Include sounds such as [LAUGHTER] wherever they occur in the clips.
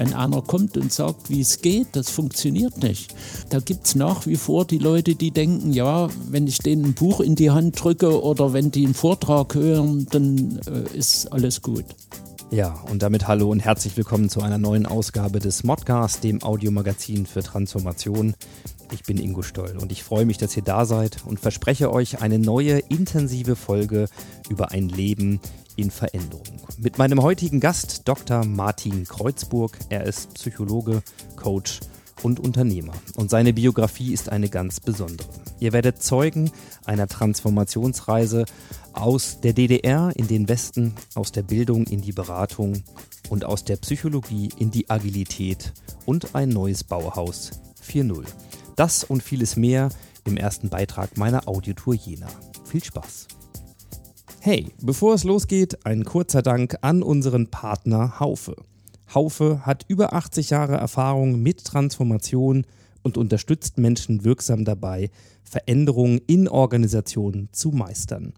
Wenn einer kommt und sagt, wie es geht, das funktioniert nicht. Da gibt es nach wie vor die Leute, die denken, ja, wenn ich denen ein Buch in die Hand drücke oder wenn die einen Vortrag hören, dann äh, ist alles gut. Ja, und damit hallo und herzlich willkommen zu einer neuen Ausgabe des Modcast, dem Audiomagazin für Transformation. Ich bin Ingo Stoll und ich freue mich, dass ihr da seid und verspreche euch eine neue intensive Folge über ein Leben in Veränderung. Mit meinem heutigen Gast Dr. Martin Kreuzburg. Er ist Psychologe, Coach und Unternehmer und seine Biografie ist eine ganz besondere. Ihr werdet Zeugen einer Transformationsreise aus der DDR in den Westen, aus der Bildung in die Beratung und aus der Psychologie in die Agilität und ein neues Bauhaus 4.0. Das und vieles mehr im ersten Beitrag meiner Audiotour Jena. Viel Spaß! Hey, bevor es losgeht, ein kurzer Dank an unseren Partner Haufe. Haufe hat über 80 Jahre Erfahrung mit Transformation und unterstützt Menschen wirksam dabei, Veränderungen in Organisationen zu meistern.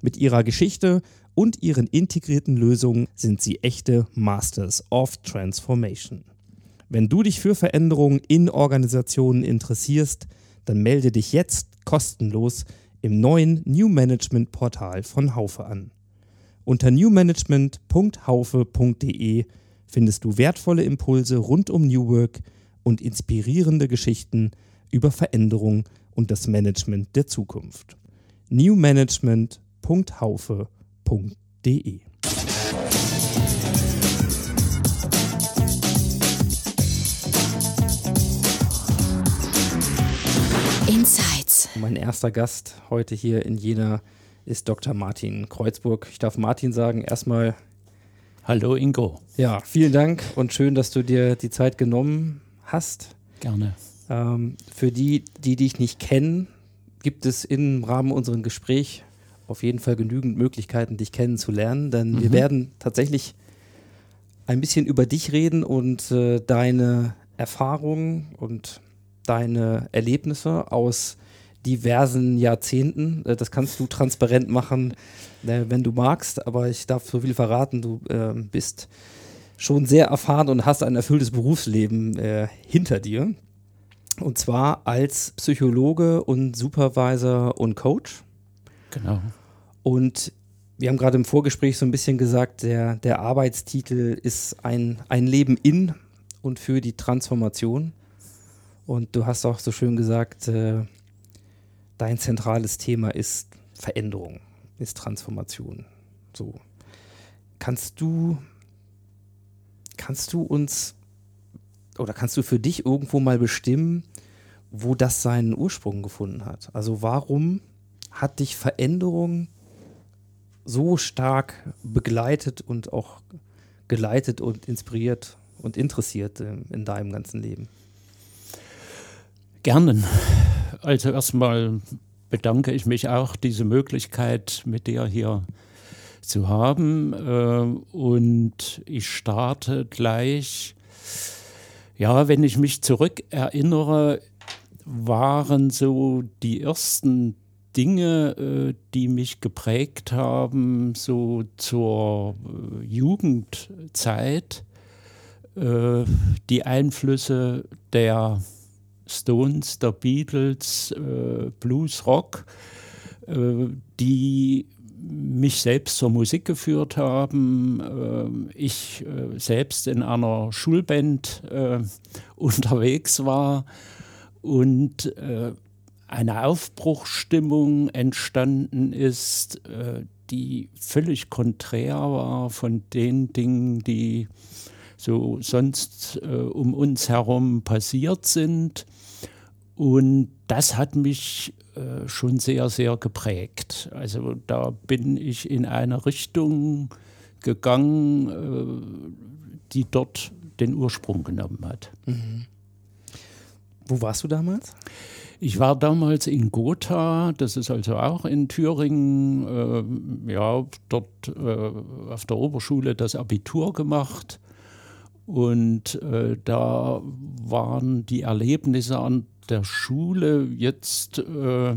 Mit ihrer Geschichte und ihren integrierten Lösungen sind sie echte Masters of Transformation. Wenn du dich für Veränderungen in Organisationen interessierst, dann melde dich jetzt kostenlos im neuen New Management Portal von Haufe an. Unter newmanagement.haufe.de findest du wertvolle Impulse rund um New Work und inspirierende Geschichten über Veränderung und das Management der Zukunft. newmanagement.haufe.de Mein erster Gast heute hier in Jena ist Dr. Martin Kreuzburg. Ich darf Martin sagen, erstmal Hallo Ingo, ja, vielen Dank und schön, dass du dir die Zeit genommen hast. gerne. Ähm, für die, die dich nicht kennen, gibt es im Rahmen unseres Gesprächs auf jeden Fall genügend Möglichkeiten, dich kennenzulernen, denn wir Mhm. werden tatsächlich ein bisschen über dich reden und äh, deine Erfahrungen und deine Erlebnisse aus diversen Jahrzehnten. Äh, das kannst du transparent machen, äh, wenn du magst, aber ich darf so viel verraten, du ähm, bist schon sehr erfahren und hast ein erfülltes Berufsleben äh, hinter dir. Und zwar als Psychologe und Supervisor und Coach. Genau. Und wir haben gerade im Vorgespräch so ein bisschen gesagt, der, der Arbeitstitel ist ein, ein Leben in und für die Transformation. Und du hast auch so schön gesagt, äh, dein zentrales Thema ist Veränderung, ist Transformation. So. Kannst du, kannst du uns oder kannst du für dich irgendwo mal bestimmen, wo das seinen Ursprung gefunden hat? Also warum hat dich Veränderung so stark begleitet und auch geleitet und inspiriert und interessiert in deinem ganzen Leben? Gerne. Also erstmal bedanke ich mich auch, diese Möglichkeit mit dir hier zu haben. Äh, Und ich starte gleich. Ja, wenn ich mich zurückerinnere, waren so die ersten Dinge, äh, die mich geprägt haben, so zur äh, Jugendzeit, die Einflüsse der Stones, der Beatles, äh, Blues, Rock, äh, die mich selbst zur Musik geführt haben. Äh, ich äh, selbst in einer Schulband äh, [LAUGHS] unterwegs war und eine Aufbruchsstimmung entstanden ist, die völlig konträr war von den Dingen, die so sonst um uns herum passiert sind. Und das hat mich äh, schon sehr, sehr geprägt. Also da bin ich in eine Richtung gegangen, äh, die dort den Ursprung genommen hat. Wo warst du damals? Ich war damals in Gotha, das ist also auch in Thüringen, äh, ja, dort äh, auf der Oberschule das Abitur gemacht. Und äh, da waren die Erlebnisse an der Schule jetzt äh,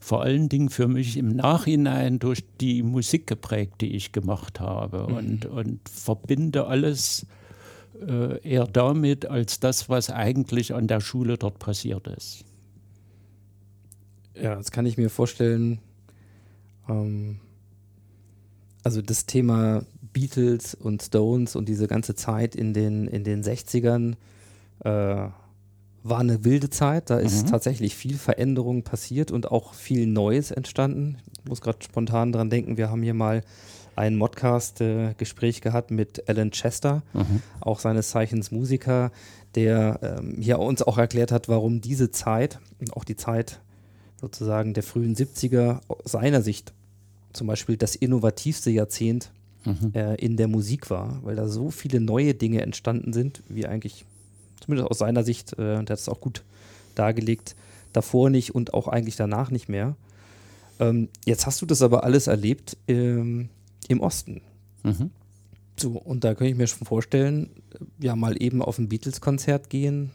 vor allen Dingen für mich im Nachhinein durch die Musik geprägt, die ich gemacht habe. Mhm. Und, und verbinde alles äh, eher damit als das, was eigentlich an der Schule dort passiert ist. Ja, das kann ich mir vorstellen. Ähm, also das Thema Beatles und Stones und diese ganze Zeit in den, in den 60ern äh, war eine wilde Zeit. Da ist mhm. tatsächlich viel Veränderung passiert und auch viel Neues entstanden. Ich muss gerade spontan dran denken, wir haben hier mal ein Modcast-Gespräch äh, gehabt mit Alan Chester, mhm. auch seines Zeichens Musiker, der ähm, hier uns auch erklärt hat, warum diese Zeit, auch die Zeit sozusagen der frühen 70er seiner Sicht zum Beispiel das innovativste Jahrzehnt mhm. äh, in der Musik war, weil da so viele neue Dinge entstanden sind, wie eigentlich, zumindest aus seiner Sicht, äh, der hat es auch gut dargelegt, davor nicht und auch eigentlich danach nicht mehr. Ähm, jetzt hast du das aber alles erlebt ähm, im Osten. Mhm. So, und da könnte ich mir schon vorstellen, ja, mal eben auf ein Beatles-Konzert gehen,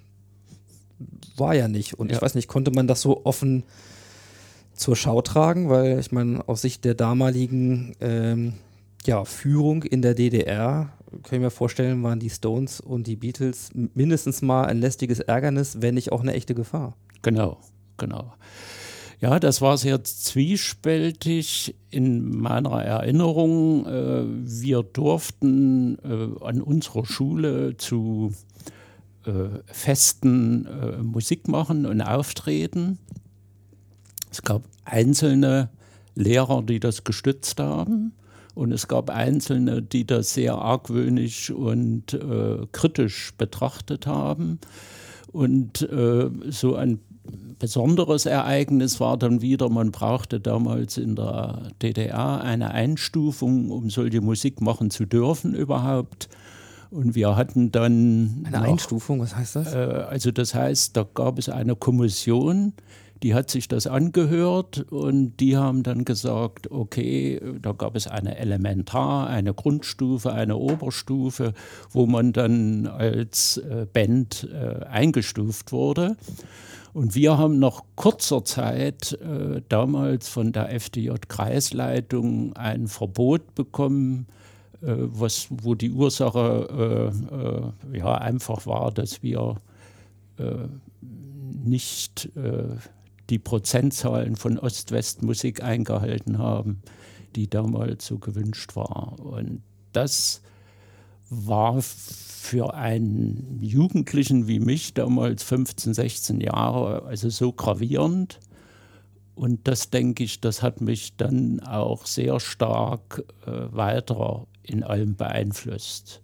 war ja nicht. Und ja. ich weiß nicht, konnte man das so offen zur Schau tragen? Weil ich meine, aus Sicht der damaligen ähm, ja, Führung in der DDR, kann ich mir vorstellen, waren die Stones und die Beatles mindestens mal ein lästiges Ärgernis, wenn nicht auch eine echte Gefahr. Genau, genau. Ja, das war sehr zwiespältig in meiner Erinnerung. Äh, wir durften äh, an unserer Schule zu äh, Festen Musik machen und auftreten. Es gab einzelne Lehrer, die das gestützt haben. Und es gab Einzelne, die das sehr argwöhnisch und äh, kritisch betrachtet haben. Und äh, so ein besonderes Ereignis war dann wieder, man brauchte damals in der DDR eine Einstufung, um solche Musik machen zu dürfen überhaupt. Und wir hatten dann. Eine noch, Einstufung, was heißt das? Äh, also, das heißt, da gab es eine Kommission, die hat sich das angehört und die haben dann gesagt, okay, da gab es eine Elementar, eine Grundstufe, eine Oberstufe, wo man dann als äh, Band äh, eingestuft wurde. Und wir haben nach kurzer Zeit äh, damals von der FDJ-Kreisleitung ein Verbot bekommen, äh, was, wo die Ursache äh, äh, ja, einfach war, dass wir nicht die Prozentzahlen von Ost-West-Musik eingehalten haben, die damals so gewünscht war. Und das war für einen Jugendlichen wie mich, damals 15, 16 Jahre, also so gravierend. Und das denke ich, das hat mich dann auch sehr stark äh, weiter in allem beeinflusst.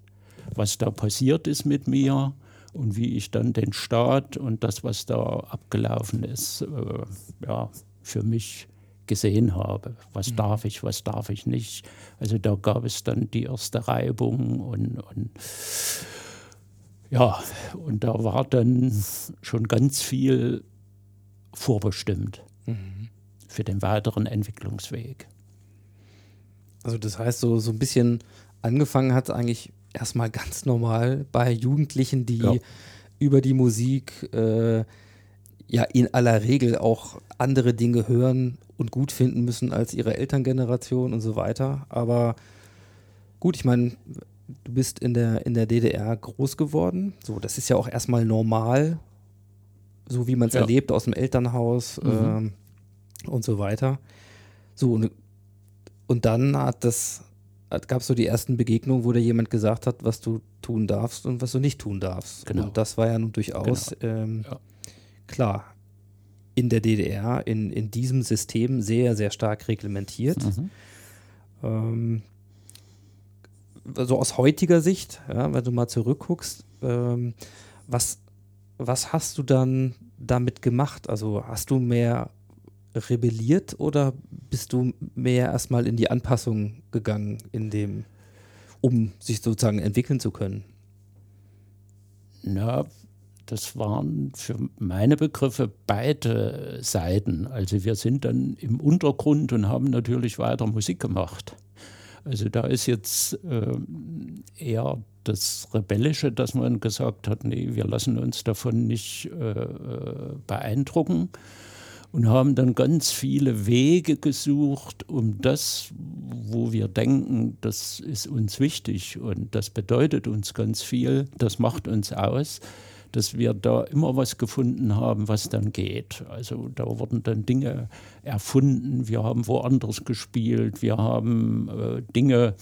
Was da passiert ist mit mir, und wie ich dann den Staat und das, was da abgelaufen ist, äh, ja, für mich gesehen habe. Was mhm. darf ich, was darf ich nicht. Also da gab es dann die erste Reibung und, und ja, und da war dann schon ganz viel vorbestimmt mhm. für den weiteren Entwicklungsweg. Also das heißt, so, so ein bisschen angefangen hat eigentlich erstmal ganz normal bei Jugendlichen, die ja. über die Musik äh, ja in aller Regel auch andere Dinge hören und gut finden müssen als ihre Elterngeneration und so weiter. Aber gut, ich meine, du bist in der, in der DDR groß geworden. So, das ist ja auch erstmal normal, so wie man es ja. erlebt aus dem Elternhaus mhm. äh, und so weiter. So, und, und dann hat das gab es so die ersten Begegnungen, wo dir jemand gesagt hat, was du tun darfst und was du nicht tun darfst. Genau. Und das war ja nun durchaus genau. ähm, ja. klar in der DDR, in, in diesem System sehr, sehr stark reglementiert. Mhm. Ähm, also aus heutiger Sicht, ja, wenn du mal zurückguckst, ähm, was, was hast du dann damit gemacht? Also hast du mehr rebelliert oder bist du mehr erstmal in die Anpassung gegangen, in dem, um sich sozusagen entwickeln zu können? Na, das waren für meine Begriffe beide Seiten. Also wir sind dann im Untergrund und haben natürlich weiter Musik gemacht. Also da ist jetzt äh, eher das Rebellische, dass man gesagt hat, nee, wir lassen uns davon nicht äh, äh beeindrucken und haben dann ganz viele Wege gesucht, um das, wo wir denken, das ist uns wichtig. Und das bedeutet uns ganz viel, das macht uns aus, dass wir da immer was gefunden haben, was dann geht. Also da wurden dann Dinge erfunden, wir haben woanders gespielt, wir haben äh, Dinge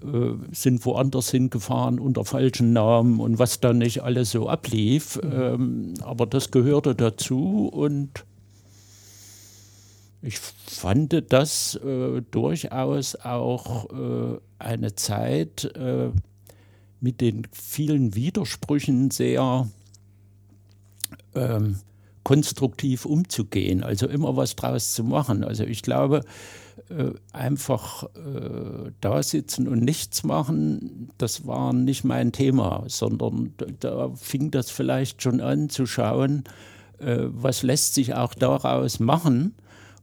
äh, sind woanders hingefahren unter falschen Namen und was dann nicht alles so ablief. Ähm, aber das gehörte dazu und ich fand das äh, durchaus auch äh, eine Zeit äh, mit den vielen Widersprüchen sehr ähm, konstruktiv umzugehen, also immer was draus zu machen. Also ich glaube, äh, einfach äh, da sitzen und nichts machen, das war nicht mein Thema, sondern da fing das vielleicht schon an zu schauen, äh, was lässt sich auch daraus machen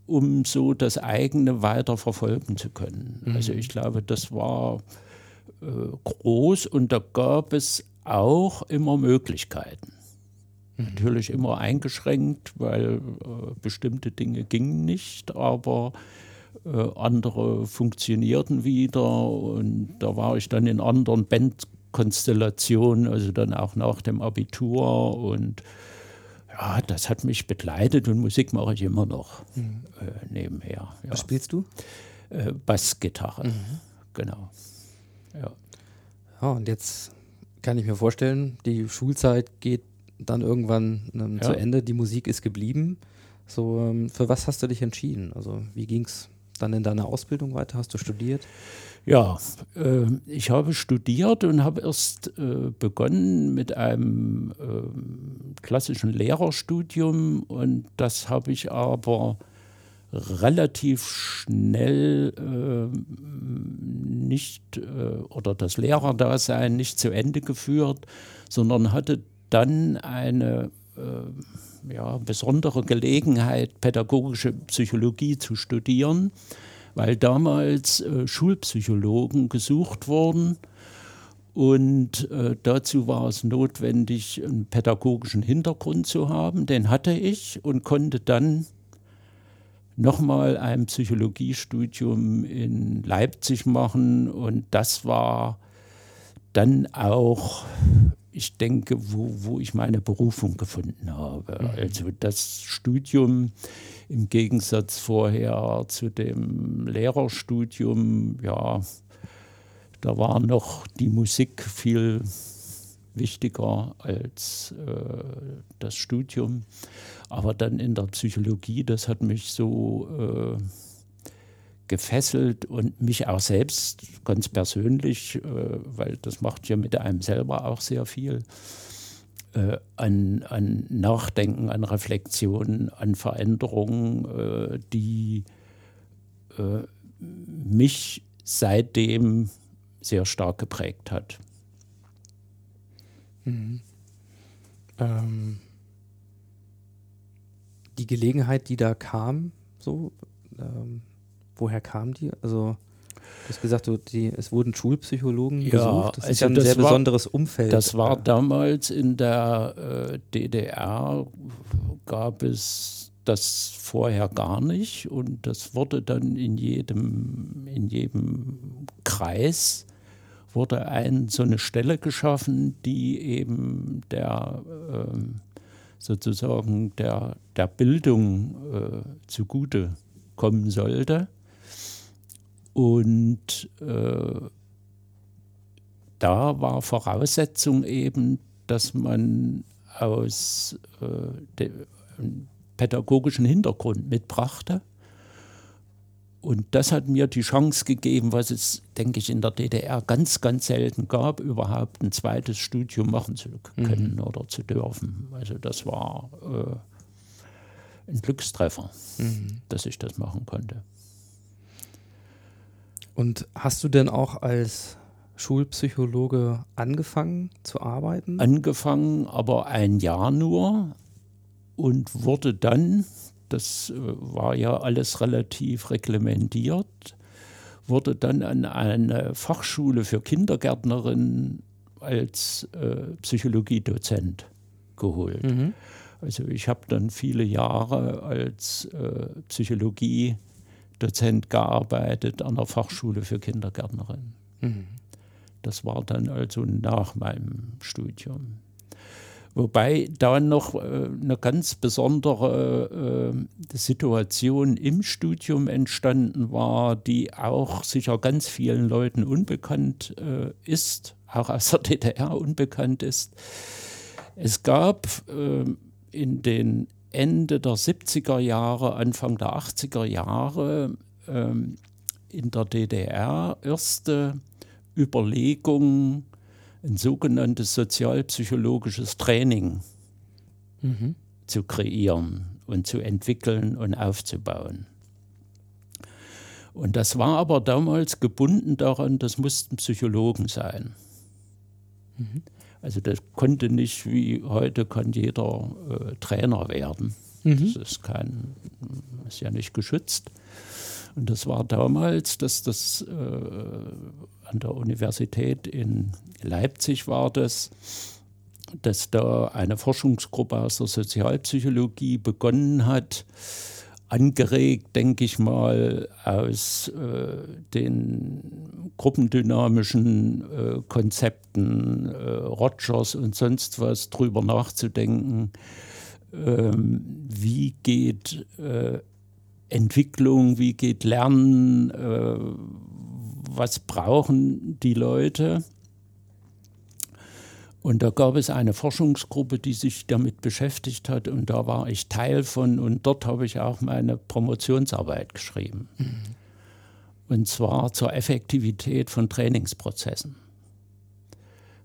um so das eigene weiter verfolgen zu können. Mhm. Also ich glaube, das war äh, groß und da gab es auch immer Möglichkeiten. Mhm. Natürlich immer eingeschränkt, weil äh, bestimmte Dinge gingen nicht, aber äh, andere funktionierten wieder und da war ich dann in anderen Bandkonstellationen, also dann auch nach dem Abitur und ja, das hat mich begleitet und Musik mache ich immer noch mhm. äh, nebenher. Ja. Was spielst du? Äh, Bassgitarre, mhm. genau. Ja. ja, und jetzt kann ich mir vorstellen, die Schulzeit geht dann irgendwann ähm, ja. zu Ende, die Musik ist geblieben. So, ähm, für was hast du dich entschieden? Also, wie ging es dann in deiner Ausbildung weiter? Hast du studiert? Ja, äh, ich habe studiert und habe erst äh, begonnen mit einem äh, klassischen Lehrerstudium und das habe ich aber relativ schnell äh, nicht äh, oder das Lehrerdasein nicht zu Ende geführt, sondern hatte dann eine äh, ja, besondere Gelegenheit, pädagogische Psychologie zu studieren weil damals äh, Schulpsychologen gesucht wurden. Und äh, dazu war es notwendig, einen pädagogischen Hintergrund zu haben. Den hatte ich und konnte dann nochmal ein Psychologiestudium in Leipzig machen. Und das war dann auch, ich denke, wo, wo ich meine Berufung gefunden habe. Mhm. Also das Studium im Gegensatz vorher zu dem Lehrerstudium, ja, da war noch die Musik viel wichtiger als äh, das Studium. Aber dann in der Psychologie, das hat mich so äh, gefesselt und mich auch selbst ganz persönlich, äh, weil das macht ja mit einem selber auch sehr viel äh, an, an Nachdenken, an Reflexion, an Veränderungen, äh, die äh, mich seitdem sehr stark geprägt hat. Mhm. Ähm, die Gelegenheit, die da kam, so, ähm, woher kam die? Also Du hast gesagt, du, die, es wurden Schulpsychologen ja, gesucht. Das also ist ja ein sehr war, besonderes Umfeld. Das war damals in der äh, DDR, gab es das vorher gar nicht und das wurde dann in jedem, in jedem Kreis wurde ein, so eine Stelle geschaffen, die eben der äh, sozusagen der, der Bildung äh, zugute kommen sollte. Und äh, da war Voraussetzung eben, dass man aus äh, dem pädagogischen Hintergrund mitbrachte. Und das hat mir die Chance gegeben, was es, denke ich, in der DDR ganz, ganz selten gab, überhaupt ein zweites Studium machen zu können mhm. oder zu dürfen. Also das war äh, ein Glückstreffer, mhm. dass ich das machen konnte. Und hast du denn auch als Schulpsychologe angefangen zu arbeiten? Angefangen, aber ein Jahr nur und wurde dann, das äh, war ja alles relativ reglementiert, wurde dann an eine Fachschule für Kindergärtnerinnen als äh, Psychologiedozent geholt. Mhm. Also ich habe dann viele Jahre als äh, Psychologiedozent gearbeitet an der Fachschule für Kindergärtnerinnen. Mhm. Das war dann also nach meinem Studium. Wobei da noch äh, eine ganz besondere äh, Situation im Studium entstanden war, die auch sicher ganz vielen Leuten unbekannt äh, ist, auch aus der DDR unbekannt ist. Es gab in den Ende der 70er Jahre, Anfang der 80er Jahre ähm, in der DDR erste Überlegungen, ein sogenanntes sozialpsychologisches Training mhm. zu kreieren und zu entwickeln und aufzubauen. Und das war aber damals gebunden daran, das mussten Psychologen sein. Mhm. Also das konnte nicht wie heute kann jeder äh, Trainer werden. Mhm. Das ist kein, ist ja nicht geschützt. Und das war damals, dass das äh, an der Universität in Leipzig war das, dass da eine Forschungsgruppe aus der Sozialpsychologie begonnen hat, angeregt, denke ich mal, aus äh, den gruppendynamischen äh, Konzepten äh, Rogers und sonst was drüber nachzudenken, ähm, wie geht äh, Entwicklung, wie geht Lernen, äh, was brauchen die Leute. Und da gab es eine Forschungsgruppe, die sich damit beschäftigt hat und da war ich Teil von und dort habe ich auch meine Promotionsarbeit geschrieben. Mhm. Und zwar zur Effektivität von Trainingsprozessen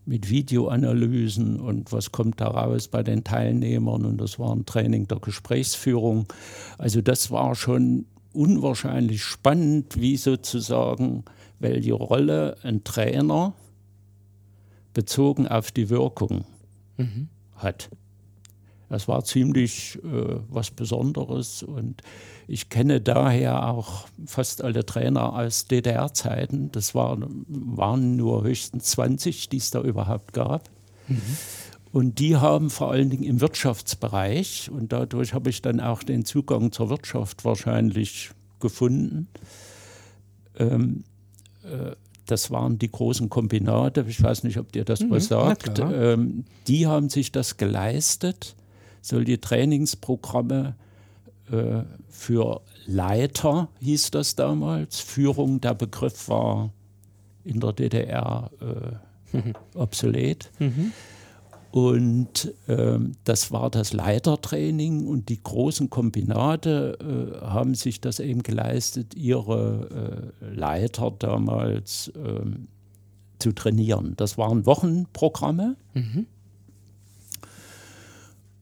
mit Videoanalysen und was kommt daraus bei den Teilnehmern. Und das war ein Training der Gesprächsführung. Also das war schon unwahrscheinlich spannend, wie sozusagen, welche Rolle ein Trainer bezogen auf die Wirkung mhm. hat. Das war ziemlich äh, was Besonderes und ich kenne daher auch fast alle Trainer aus DDR-Zeiten. Das waren, waren nur höchstens 20, die es da überhaupt gab. Mhm. Und die haben vor allen Dingen im Wirtschaftsbereich, und dadurch habe ich dann auch den Zugang zur Wirtschaft wahrscheinlich gefunden, ähm, äh, das waren die großen Kombinate, ich weiß nicht, ob dir das mhm, was sagt, ähm, die haben sich das geleistet, solche Trainingsprogramme äh, für Leiter, hieß das damals. Führung, der Begriff war in der DDR äh, mhm. obsolet. Mhm. Und äh, das war das Leitertraining und die großen Kombinate äh, haben sich das eben geleistet, ihre äh, Leiter damals ähm, zu trainieren. Das waren Wochenprogramme. Mhm.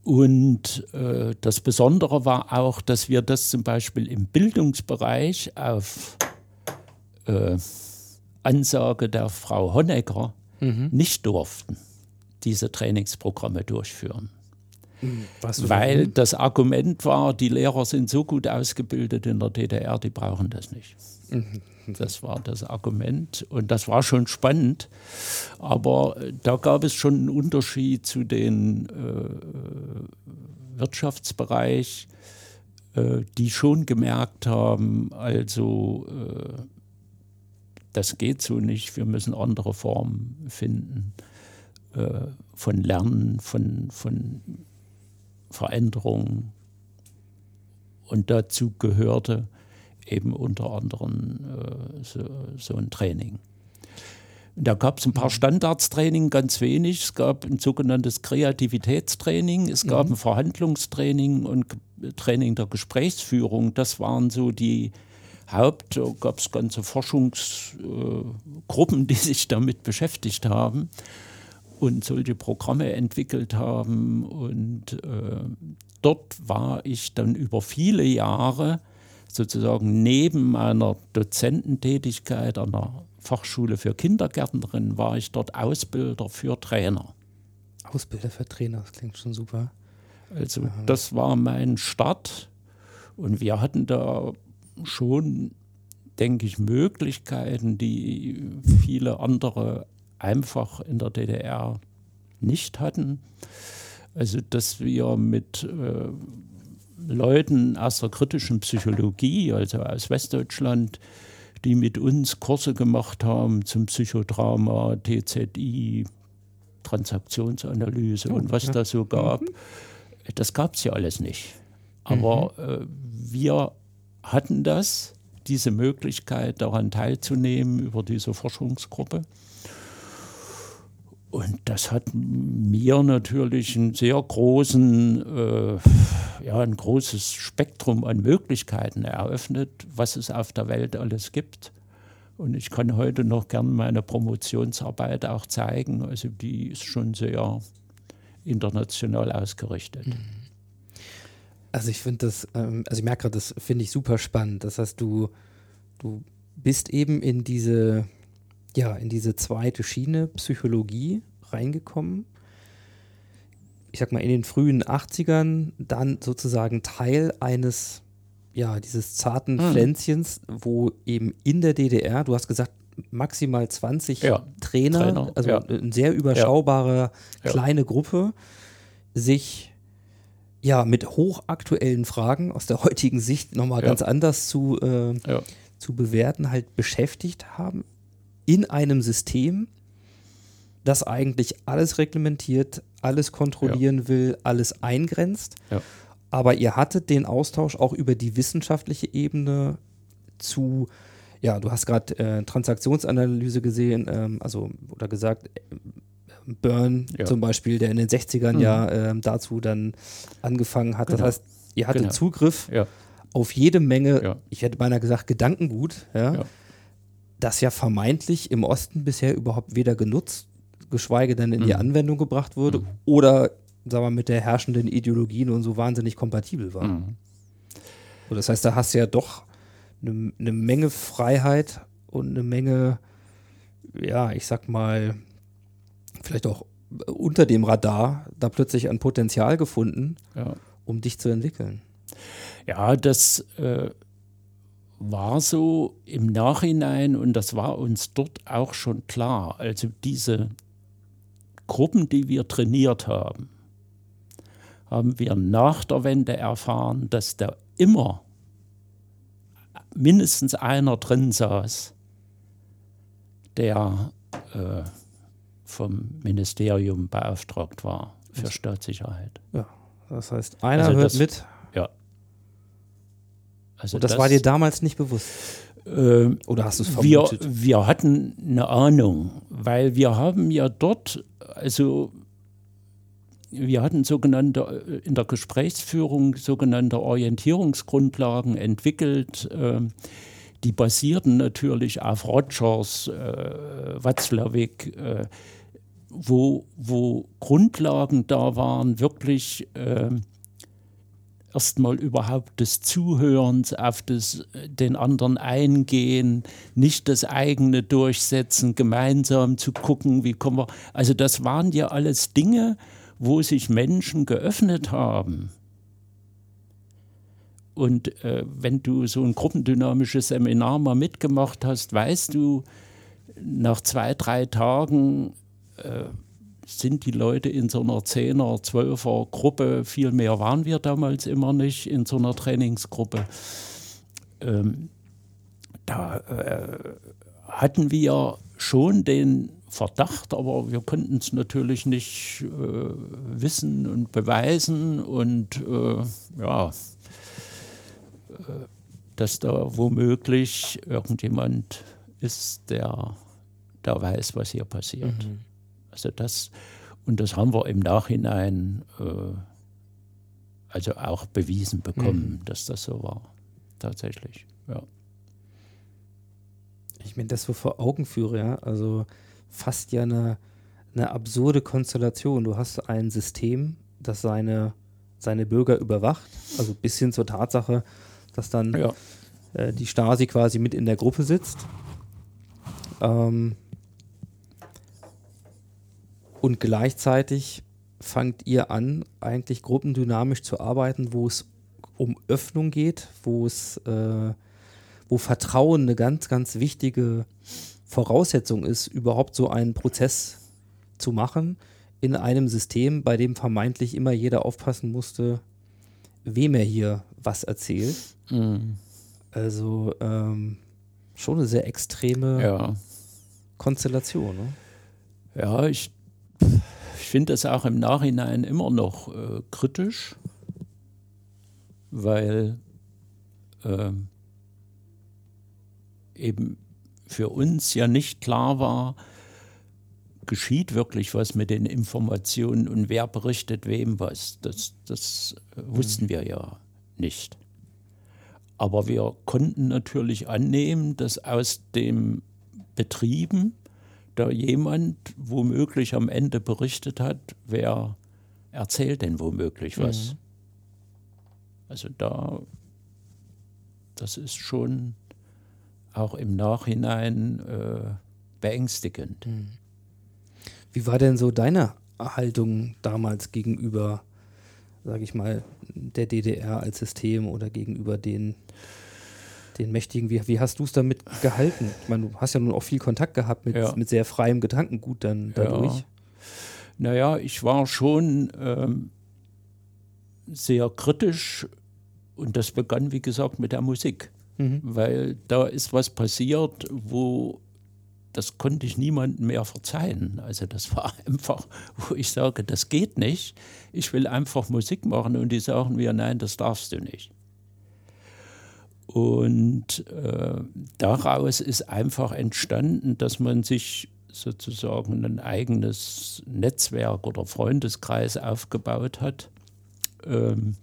Und äh, das Besondere war auch, dass wir das zum Beispiel im Bildungsbereich auf äh, Ansage der Frau Honecker mhm. nicht durften, diese Trainingsprogramme durchführen. Mhm. Weil das Argument war, die Lehrer sind so gut ausgebildet in der DDR, die brauchen das nicht. Mhm. Das war das Argument und das war schon spannend. Aber äh, da gab es schon einen Unterschied zu den äh, Wirtschaftsbereich, äh, die schon gemerkt haben, also äh, das geht so nicht, wir müssen andere Formen finden äh, von Lernen, von, von Veränderung. Und dazu gehörte eben unter anderem äh, so, so, ein Training. da gab es ein paar mhm. Standardstraining, ganz wenig. Es gab ein sogenanntes Kreativitätstraining, es gab mhm. ein Verhandlungstraining und Training der Gesprächsführung. Das waren so die Haupt, da gab es ganze Forschungsgruppen, äh, die [LAUGHS] sich damit beschäftigt haben und solche Programme entwickelt haben. Und äh, dort war ich dann über viele Jahre sozusagen neben meiner Dozententätigkeit an der Fachschule für Kindergärtnerinnen war ich dort Ausbilder für Trainer. Ausbilder für Trainer, das klingt schon super. Also das war mein Start und wir hatten da schon, denke ich, Möglichkeiten, die viele andere einfach in der DDR nicht hatten. Also dass wir mit äh, Leuten aus der kritischen Psychologie, also aus Westdeutschland, die mit uns Kurse gemacht haben zum Psychodrama, TZI, Transaktionsanalyse und was da so gab. Das gab es ja alles nicht. Aber äh, wir hatten das, diese Möglichkeit, daran teilzunehmen über diese Forschungsgruppe. Und das hat mir natürlich einen sehr großen, äh, ja, ein großes Spektrum an Möglichkeiten eröffnet, was es auf der Welt alles gibt. Und ich kann heute noch gern meine Promotionsarbeit auch zeigen. Also die ist schon sehr international ausgerichtet. Also ich finde das, ähm, also ich merke gerade, das finde ich super spannend. Das heißt, du, du bist eben in diese, ja, in diese zweite Schiene Psychologie reingekommen. Ich sag mal, in den frühen 80ern dann sozusagen Teil eines, ja, dieses zarten Mhm. Pflänzchens, wo eben in der DDR, du hast gesagt, maximal 20 Ja, Trainer, Trainer, also ja. eine sehr überschaubare Ja. kleine Gruppe, sich ja mit hochaktuellen Fragen aus der [LAUGHS] heutigen Sicht nochmal Ja. ganz anders zu, äh, zu bewerten, halt beschäftigt haben in einem System, das eigentlich alles reglementiert, alles kontrollieren will, alles eingrenzt. Ja. Aber ihr hattet den Austausch auch über die wissenschaftliche Ebene zu, ja, du hast gerade äh, Transaktionsanalyse gesehen, ähm, also oder gesagt, äh, Byrne Ja. zum Beispiel, der in den 60ern Mhm. ja ähm, dazu dann angefangen hat. Das Genau. heißt, ihr hattet Genau. Zugriff Ja. auf jede Menge, Ja. ich hätte beinahe gesagt, Gedankengut, ja, Ja. Das ja vermeintlich im Osten bisher überhaupt weder genutzt, geschweige denn in die Mhm. Anwendung gebracht wurde Mhm. oder, sagen wir, mit der herrschenden Ideologie nun so wahnsinnig kompatibel war. Mhm. So, das heißt, da hast du ja doch eine, eine Menge Freiheit und eine Menge, ja, ich sag mal, vielleicht auch unter dem Radar da plötzlich ein Potenzial gefunden, Ja. um dich zu entwickeln. Ja, das äh, war so im Nachhinein und das war uns dort auch schon klar. Also diese Gruppen, die wir trainiert haben, haben wir nach der Wende erfahren, dass da immer mindestens einer drin saß, der äh, vom Ministerium beauftragt war für Staatssicherheit. Ja, das heißt, einer Also hört das- mit Ja. Also und das, war dir damals nicht bewusst. ähm, Oder hast du es wir, vermutet? wir hatten eine Ahnung, weil wir haben ja dort, also wir hatten sogenannte äh, in der Gesprächsführung sogenannte Orientierungsgrundlagen entwickelt. ähm, die basierten natürlich auf Rogers, äh, Watzlawick, äh, wo, wo Grundlagen da waren, wirklich ähm, erstmal überhaupt des Zuhörens, auf das, äh, den anderen eingehen, nicht das eigene durchsetzen, gemeinsam zu gucken, wie kommen wir. Also das waren ja alles Dinge, wo sich Menschen geöffnet haben. Und äh, wenn du so ein gruppendynamisches Seminar mal mitgemacht hast, weißt du, nach zwei, drei Tagen äh, sind die Leute in so einer Zehner-, Zwölfer Gruppe, viel mehr waren wir damals immer nicht, in so einer Trainingsgruppe. Ähm, da äh, hatten wir schon den Verdacht, aber wir konnten es natürlich nicht äh, wissen und beweisen und äh, ja, äh, dass da womöglich irgendjemand ist, der da weiß, was hier passiert. Also das, und das haben wir im Nachhinein äh, also auch bewiesen bekommen, dass das so war. Tatsächlich, ja. Ich mir das so vor Augen führe, ja, also fast ja eine, eine absurde Konstellation. Du hast ein System, das seine, seine Bürger überwacht, also bis hin zur Tatsache, dass dann ja. äh, die Stasi quasi mit in der Gruppe sitzt. Ähm, und gleichzeitig fangt ihr an, eigentlich gruppendynamisch zu arbeiten, wo es um Öffnung geht, wo es, äh, wo Vertrauen eine ganz, ganz wichtige Voraussetzung ist, überhaupt so einen Prozess zu machen in einem System, bei dem vermeintlich immer jeder aufpassen musste, wem er hier was erzählt. Mhm. Also ähm, schon eine sehr extreme Ja. Konstellation. Ne? Ja, ich, ich finde das auch im Nachhinein immer noch äh, kritisch, weil ähm, eben für uns ja nicht klar war, geschieht wirklich was mit den Informationen und wer berichtet wem was. Das, das äh, wussten wir ja nicht. Aber wir konnten natürlich annehmen, dass aus dem Betrieben da jemand womöglich am Ende berichtet hat, wer erzählt denn womöglich was. Also da, das ist schon auch im Nachhinein äh, beängstigend. Wie war denn so deine Haltung damals gegenüber, sage ich mal, der DDR als System oder gegenüber den, den Mächtigen? Wie, wie hast du es damit gehalten? Ich meine, du hast ja nun auch viel Kontakt gehabt mit, Ja. mit sehr freiem Gedankengut dann dadurch. Ja. Naja, ich war schon ähm, sehr kritisch und das begann, wie gesagt, mit der Musik. Mhm. Weil da ist was passiert, wo das konnte ich niemandem mehr verzeihen. Also das war [LAUGHS] einfach, wo ich sage, das geht nicht. Ich will einfach Musik machen und die sagen mir, nein, das darfst du nicht. Und äh, daraus ist einfach entstanden, dass man sich sozusagen ein eigenes Netzwerk oder Freundeskreis aufgebaut hat, ähm,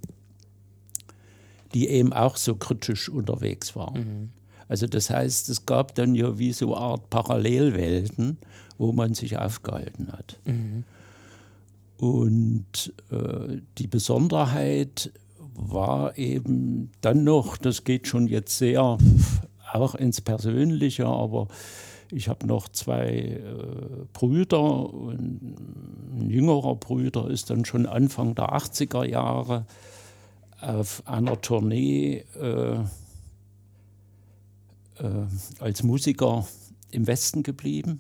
die eben auch so kritisch unterwegs waren. Also das heißt, es gab dann ja wie so eine Art Parallelwelten, wo man sich aufgehalten hat. Und äh, die Besonderheit war eben dann noch, das geht schon jetzt sehr auch ins Persönliche, aber ich habe noch zwei äh, Brüder ein jüngerer Bruder ist dann schon Anfang der 80er Jahre auf einer Tournee äh, äh, als Musiker im Westen geblieben.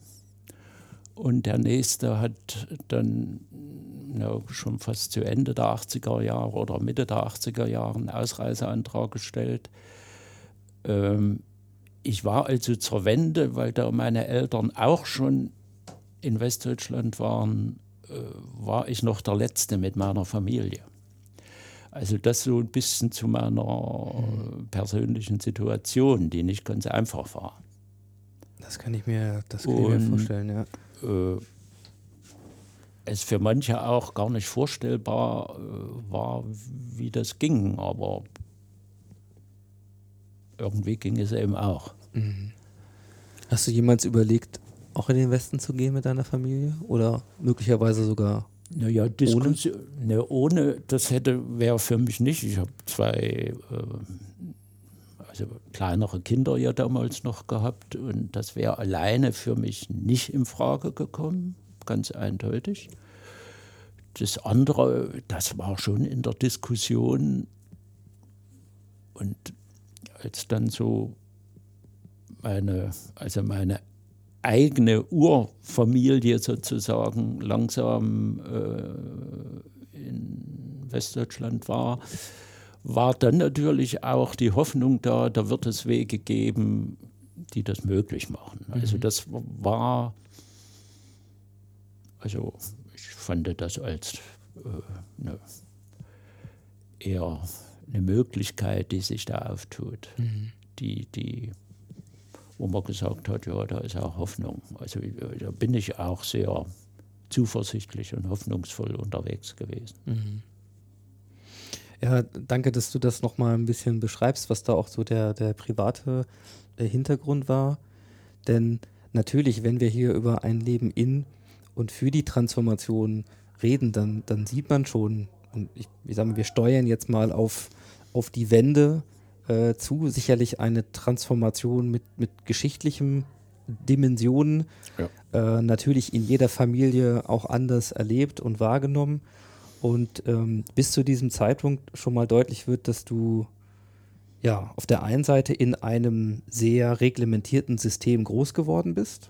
Und der nächste hat dann ja, schon fast zu Ende der 80er Jahre oder Mitte der 80er Jahre einen Ausreiseantrag gestellt. Ähm, ich war also zur Wende, weil da meine Eltern auch schon in Westdeutschland waren, äh, war ich noch der Letzte mit meiner Familie. Also das so ein bisschen zu meiner äh, persönlichen Situation, die nicht ganz einfach war. Das kann ich mir, das kann ich mir Und- vorstellen, ja. äh, es für manche auch gar nicht vorstellbar äh, war, wie das ging, aber irgendwie ging es eben auch. Hast du jemals überlegt, auch in den Westen zu gehen mit deiner Familie? Oder möglicherweise sogar Naja, ohne? Ne, ohne das hätte wäre für mich nicht. Ich habe zwei äh, also kleinere Kinder ja damals noch gehabt und das wäre alleine für mich nicht in Frage gekommen, ganz eindeutig. Das andere, das war schon in der Diskussion und als dann so meine, also meine eigene Urfamilie sozusagen langsam äh, in Westdeutschland war, war dann natürlich auch die Hoffnung da, da wird es Wege geben, die das möglich machen. Also das war, also ich fand das als äh, eine, eher eine Möglichkeit, die sich da auftut, die, die wo man gesagt hat, ja, da ist auch Hoffnung. Also äh, da bin ich auch sehr zuversichtlich und hoffnungsvoll unterwegs gewesen. Ja, danke, dass du das nochmal ein bisschen beschreibst, was da auch so der, der private äh, Hintergrund war. Denn natürlich, wenn wir hier über ein Leben in und für die Transformation reden, dann, dann sieht man schon, und ich, ich sage mal, wir steuern jetzt mal auf, auf die Wende äh, zu, sicherlich eine Transformation mit, mit geschichtlichem Dimensionen äh, natürlich in jeder Familie auch anders erlebt und wahrgenommen. Und ähm, bis zu diesem Zeitpunkt schon mal deutlich wird, dass du ja auf der einen Seite in einem sehr reglementierten System groß geworden bist,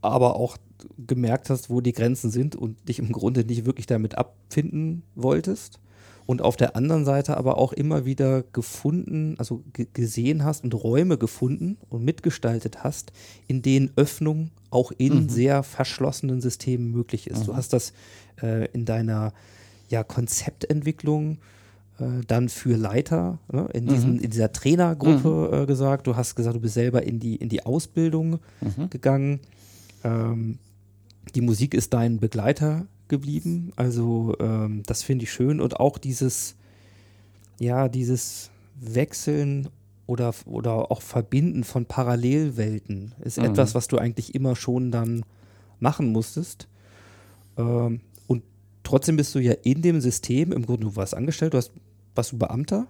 aber auch gemerkt hast, wo die Grenzen sind und dich im Grunde nicht wirklich damit abfinden wolltest. Und auf der anderen Seite aber auch immer wieder gefunden, also gesehen hast und Räume gefunden und mitgestaltet hast, in denen Öffnung auch in mhm. sehr verschlossenen Systemen möglich ist. Mhm. Du hast das äh, in deiner ja, Konzeptentwicklung äh, dann für Leiter ne, in, diesen, mhm. in dieser Trainergruppe mhm. äh, gesagt. Du hast gesagt, du bist selber in die, in die Ausbildung mhm. gegangen. Ähm, die Musik ist dein Begleiter geblieben. Also ähm, das finde ich schön. Und auch dieses, ja, dieses Wechseln oder, oder auch Verbinden von Parallelwelten ist mhm. etwas, was du eigentlich immer schon dann machen musstest. Ähm, und trotzdem bist du ja in dem System, im Grunde, du warst angestellt, du hast, warst du Beamter?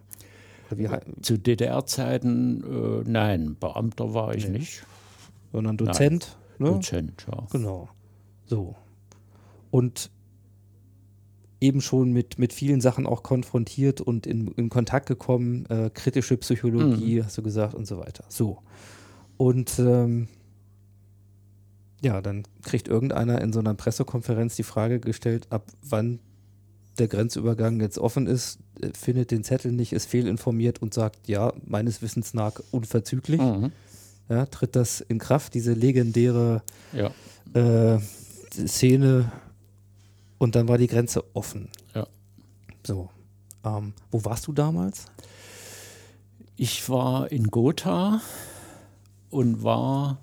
Zu DDR-Zeiten, äh, nein, Beamter war ich nee. nicht. Sondern Dozent? Ne? Dozent, ja. Genau. So. Und eben schon mit, mit vielen Sachen auch konfrontiert und in, in Kontakt gekommen, äh, kritische Psychologie, mhm. hast du gesagt, und so weiter. So. Und ähm, ja, dann kriegt irgendeiner in so einer Pressekonferenz die Frage gestellt, ab wann der Grenzübergang jetzt offen ist, äh, findet den Zettel nicht, ist fehlinformiert und sagt, ja, meines Wissens nach unverzüglich. Mhm. Ja, tritt das in Kraft, diese legendäre ja. äh, Szene und dann war die Grenze offen. Ja. So. Ähm, wo warst du damals? Ich war in Gotha und war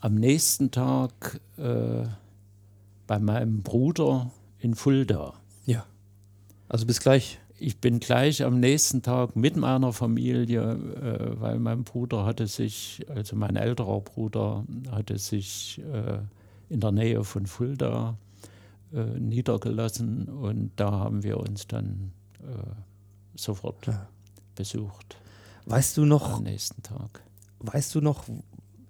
am nächsten Tag äh, bei meinem Bruder in Fulda. Ja. Also bis gleich. Ich bin gleich am nächsten Tag mit meiner Familie, äh, weil mein Bruder hatte sich, also mein älterer Bruder, hatte sich äh, in der Nähe von Fulda äh, niedergelassen und da haben wir uns dann äh, sofort ja. besucht. Weißt du noch? Am nächsten Tag. Weißt du noch,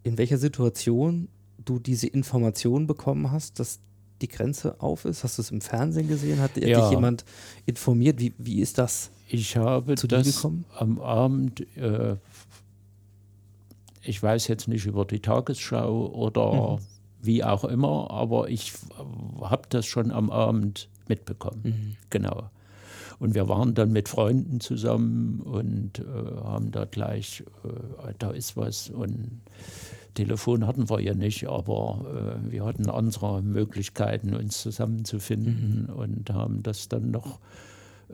in welcher Situation du diese Information bekommen hast, dass die Grenze auf ist? Hast du es im Fernsehen gesehen? Hat ja. dich jemand informiert? Wie, wie ist das? Ich habe zu das gekommen? am Abend, äh, ich weiß jetzt nicht über die Tagesschau oder mhm wie auch immer, aber ich habe das schon am Abend mitbekommen. Mhm. Genau. Und wir waren dann mit Freunden zusammen und äh, haben da gleich, äh, da ist was. Und Telefon hatten wir ja nicht, aber äh, wir hatten andere Möglichkeiten, uns zusammenzufinden mhm. und haben das dann noch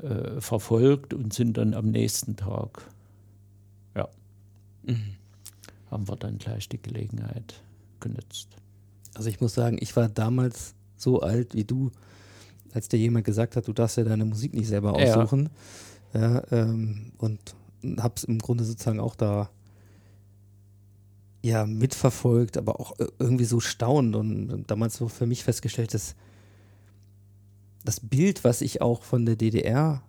äh, verfolgt und sind dann am nächsten Tag, ja, mhm. haben wir dann gleich die Gelegenheit genutzt. Also ich muss sagen, ich war damals so alt wie du, als dir jemand gesagt hat, du darfst ja deine Musik nicht selber aussuchen. Ja. ja ähm, und hab's im Grunde sozusagen auch da ja mitverfolgt, aber auch irgendwie so staunend und damals so für mich festgestellt, dass das Bild, was ich auch von der DDR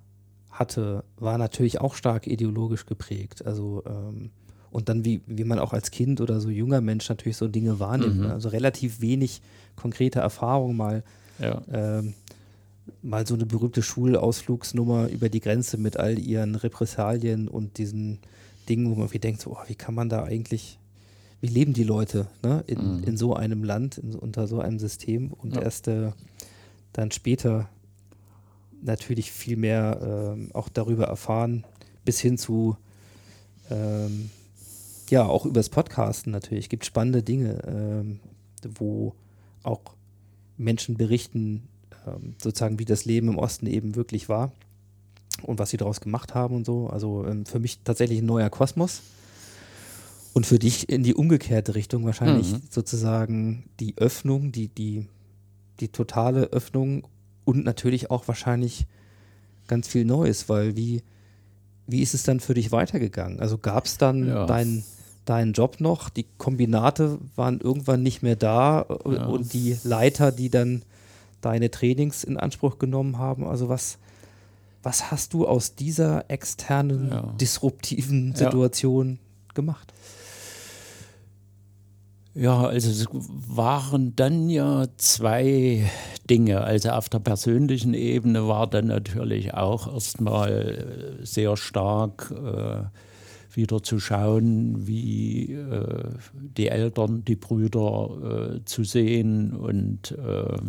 hatte, war natürlich auch stark ideologisch geprägt. Also ähm, und dann, wie, wie man auch als Kind oder so junger Mensch natürlich so Dinge wahrnimmt. Mhm. Also relativ wenig konkrete Erfahrung mal. Ja. Ähm, mal so eine berühmte Schulausflugsnummer über die Grenze mit all ihren Repressalien und diesen Dingen, wo man wie denkt, so, oh, wie kann man da eigentlich, wie leben die Leute ne, in, mhm. in so einem Land, in, unter so einem System und ja. erst äh, dann später natürlich viel mehr äh, auch darüber erfahren, bis hin zu ähm, ja, auch übers Podcasten natürlich. Es gibt spannende Dinge, ähm, wo auch Menschen berichten, ähm, sozusagen, wie das Leben im Osten eben wirklich war und was sie daraus gemacht haben und so. Also ähm, für mich tatsächlich ein neuer Kosmos. Und für dich in die umgekehrte Richtung wahrscheinlich mhm. sozusagen die Öffnung, die, die, die totale Öffnung und natürlich auch wahrscheinlich ganz viel Neues, weil wie, wie ist es dann für dich weitergegangen? Also gab es dann ja. deinen deinen Job noch. Die Kombinate waren irgendwann nicht mehr da äh, ja. und die Leiter, die dann deine Trainings in Anspruch genommen haben. Also was, was hast du aus dieser externen, ja. disruptiven Situation ja. gemacht? Ja, also es waren dann ja zwei Dinge. Also auf der persönlichen Ebene war dann natürlich auch erstmal äh, sehr stark äh, wieder zu schauen, wie äh, die Eltern, die Brüder äh, zu sehen und äh, äh,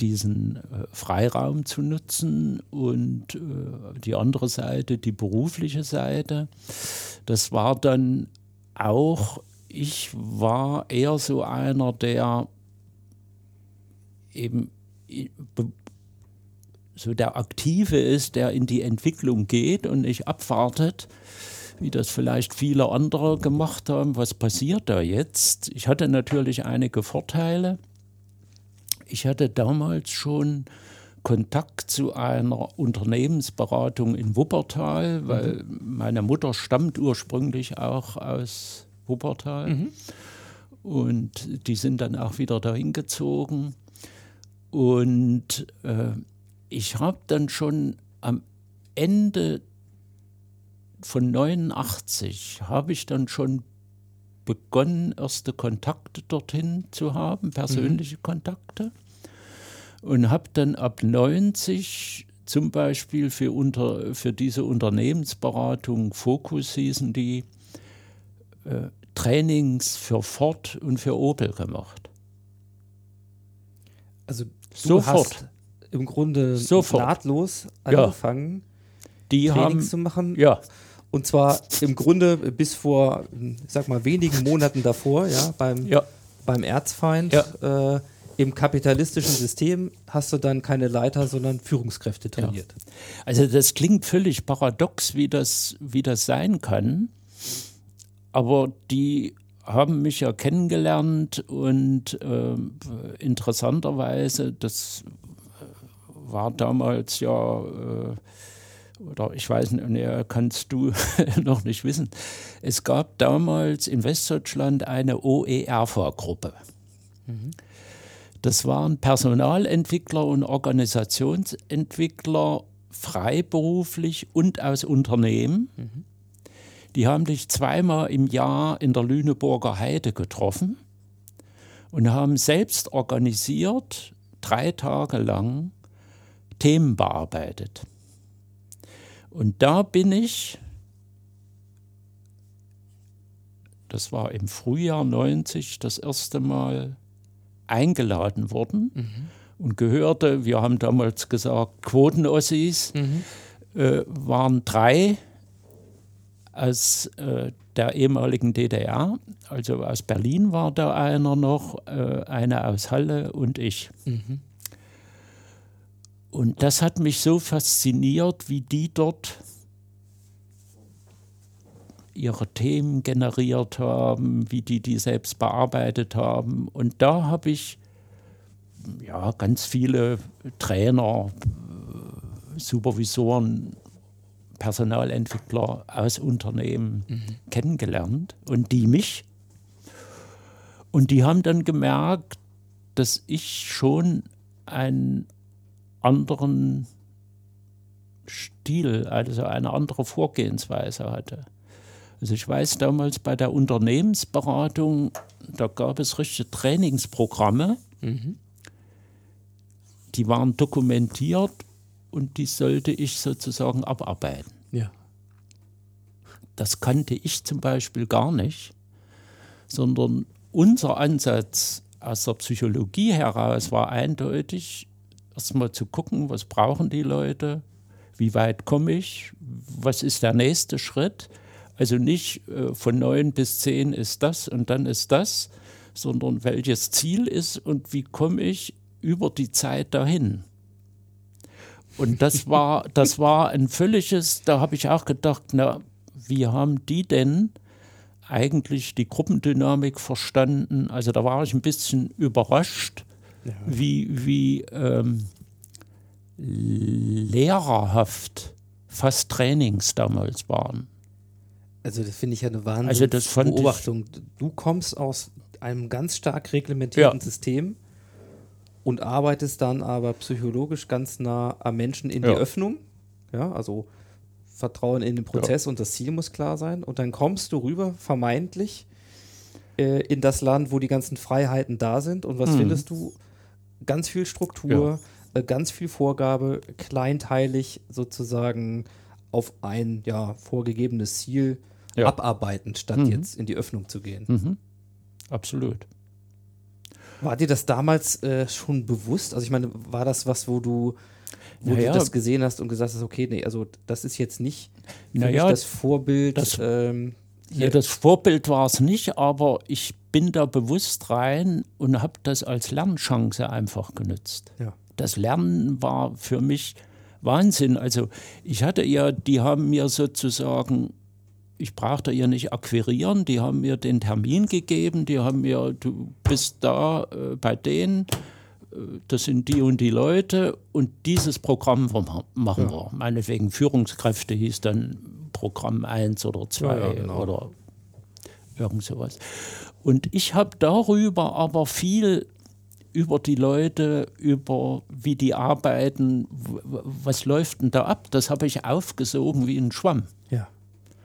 diesen Freiraum zu nutzen und die andere Seite, die berufliche Seite, das war dann auch ich war eher so einer, der eben so der Aktive ist, der in die Entwicklung geht und nicht abwartet, wie das vielleicht viele andere gemacht haben. Was passiert da jetzt? Ich hatte natürlich einige Vorteile. Ich hatte damals schon Kontakt zu einer Unternehmensberatung in Wuppertal, weil mhm. meine Mutter stammt ursprünglich auch aus Wuppertal. Mhm. Und die sind dann auch wieder dahin gezogen. Und äh, ich habe dann schon am Ende von 89 habe ich dann schon begonnen, erste Kontakte dorthin zu haben, persönliche mhm. Kontakte. Und habe dann ab 90 zum Beispiel für, unter, für diese Unternehmensberatung Fokus hießen die, äh, Trainings für Ford und für Opel gemacht. Also Sofort. hast im Grunde Sofort. nahtlos angefangen, ja. die Trainings haben, zu machen. Ja. Und zwar im Grunde bis vor, sag mal, wenigen Monaten davor, ja, beim, ja. beim Erzfeind. Ja. Äh, Im kapitalistischen System hast du dann keine Leiter, sondern Führungskräfte trainiert. Ja. Also das klingt völlig paradox, wie das, wie das sein kann aber die haben mich ja kennengelernt und äh, interessanterweise, das war damals ja, äh, oder ich weiß nicht, nee, kannst du [LAUGHS] noch nicht wissen, es gab damals in Westdeutschland eine OERV-Gruppe. Mhm. Das waren Personalentwickler und Organisationsentwickler freiberuflich und aus Unternehmen. Die haben dich zweimal im Jahr in der Lüneburger Heide getroffen und haben selbst organisiert, drei Tage lang, Themen bearbeitet. Und da bin ich, das war im Frühjahr 90, das erste Mal eingeladen worden mhm. und gehörte, wir haben damals gesagt, Quotenossis, mhm. äh, waren drei aus äh, der ehemaligen DDR. Also aus Berlin war da einer noch, äh, einer aus Halle und ich. Mhm. Und das hat mich so fasziniert, wie die dort ihre Themen generiert haben, wie die die selbst bearbeitet haben. Und da habe ich ja ganz viele Trainer, Supervisoren Personalentwickler aus Unternehmen mhm. kennengelernt und die mich. Und die haben dann gemerkt, dass ich schon einen anderen Stil, also eine andere Vorgehensweise hatte. Also ich weiß damals bei der Unternehmensberatung, da gab es richtige Trainingsprogramme, mhm. die waren dokumentiert und die sollte ich sozusagen abarbeiten. Ja. Das kannte ich zum Beispiel gar nicht, sondern unser Ansatz aus der Psychologie heraus war eindeutig, erstmal zu gucken, was brauchen die Leute, wie weit komme ich, was ist der nächste Schritt. Also nicht äh, von neun bis zehn ist das und dann ist das, sondern welches Ziel ist und wie komme ich über die Zeit dahin. Und das [LAUGHS] war, das war ein völliges, da habe ich auch gedacht, na, wie haben die denn eigentlich die Gruppendynamik verstanden? Also da war ich ein bisschen überrascht, ja. wie, wie ähm, lehrerhaft fast Trainings damals waren. Also das finde ich ja eine wahnsinnige also Beobachtung. Du kommst aus einem ganz stark reglementierten ja. System und arbeitest dann aber psychologisch ganz nah am Menschen in ja. die Öffnung. Ja, also Vertrauen in den Prozess ja. und das Ziel muss klar sein. Und dann kommst du rüber, vermeintlich, äh, in das Land, wo die ganzen Freiheiten da sind. Und was Mhm. findest du? Ganz viel Struktur, äh, ganz viel Vorgabe, kleinteilig sozusagen auf ein ja, vorgegebenes Ziel Ja. abarbeiten, statt Mhm. jetzt in die Öffnung zu gehen. Mhm. Absolut. War dir das damals äh, schon bewusst? Also ich meine, war das was, wo du, wo Naja. du das gesehen hast und gesagt hast, okay, nee, also das ist jetzt nicht Naja, das Vorbild. das- ähm, Ja, das Vorbild war es nicht, aber ich bin da bewusst rein und habe das als Lernchance einfach genutzt. Ja. Das Lernen war für mich Wahnsinn. Also ich hatte ja, die haben mir sozusagen, ich brauchte ja nicht akquirieren, die haben mir den Termin gegeben, die haben mir, du bist da äh, bei denen, äh, das sind die und die Leute und dieses Programm machen wir. Meinetwegen Führungskräfte hieß dann Programm 1 oder 2 Ja, ja, genau. oder irgend sowas. Und ich habe darüber aber viel über die Leute, über wie die arbeiten, was läuft denn da ab, das habe ich aufgesogen wie ein Schwamm. ja.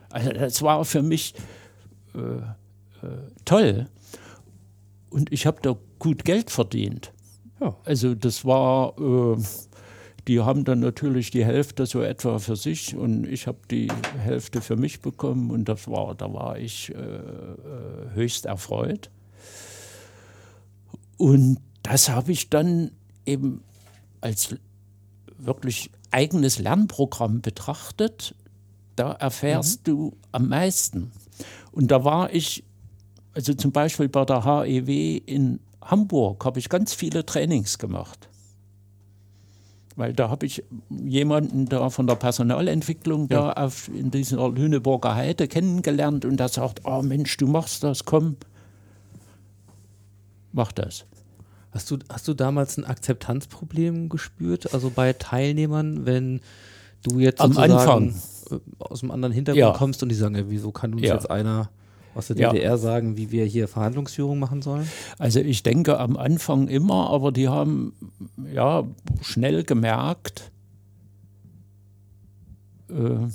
Also das war für mich äh, äh, toll. Und ich habe da gut Geld verdient. Ja. Also das war, äh, die haben dann natürlich die Hälfte so etwa für sich und ich habe die Hälfte für mich bekommen und das war, da war ich äh, äh, höchst erfreut. Und das habe ich dann eben als wirklich eigenes Lernprogramm betrachtet. Da erfährst du am meisten. Und da war ich, also zum Beispiel bei der HEW in Hamburg, habe ich ganz viele Trainings gemacht. Weil da habe ich jemanden da von der Personalentwicklung da auf, in dieser Lüneburger Heide kennengelernt und der sagt, oh Mensch, du machst das, komm, mach das. Hast du, hast du damals ein Akzeptanzproblem gespürt? Also bei Teilnehmern, wenn du jetzt Am sozusagen äh, aus einem anderen Hintergrund Ja. kommst und die sagen, ja, wieso kann uns Ja. jetzt einer aus der Ja. DDR sagen, wie wir hier Verhandlungsführung machen sollen? Also ich denke am Anfang immer, aber die haben ja schnell gemerkt, äh,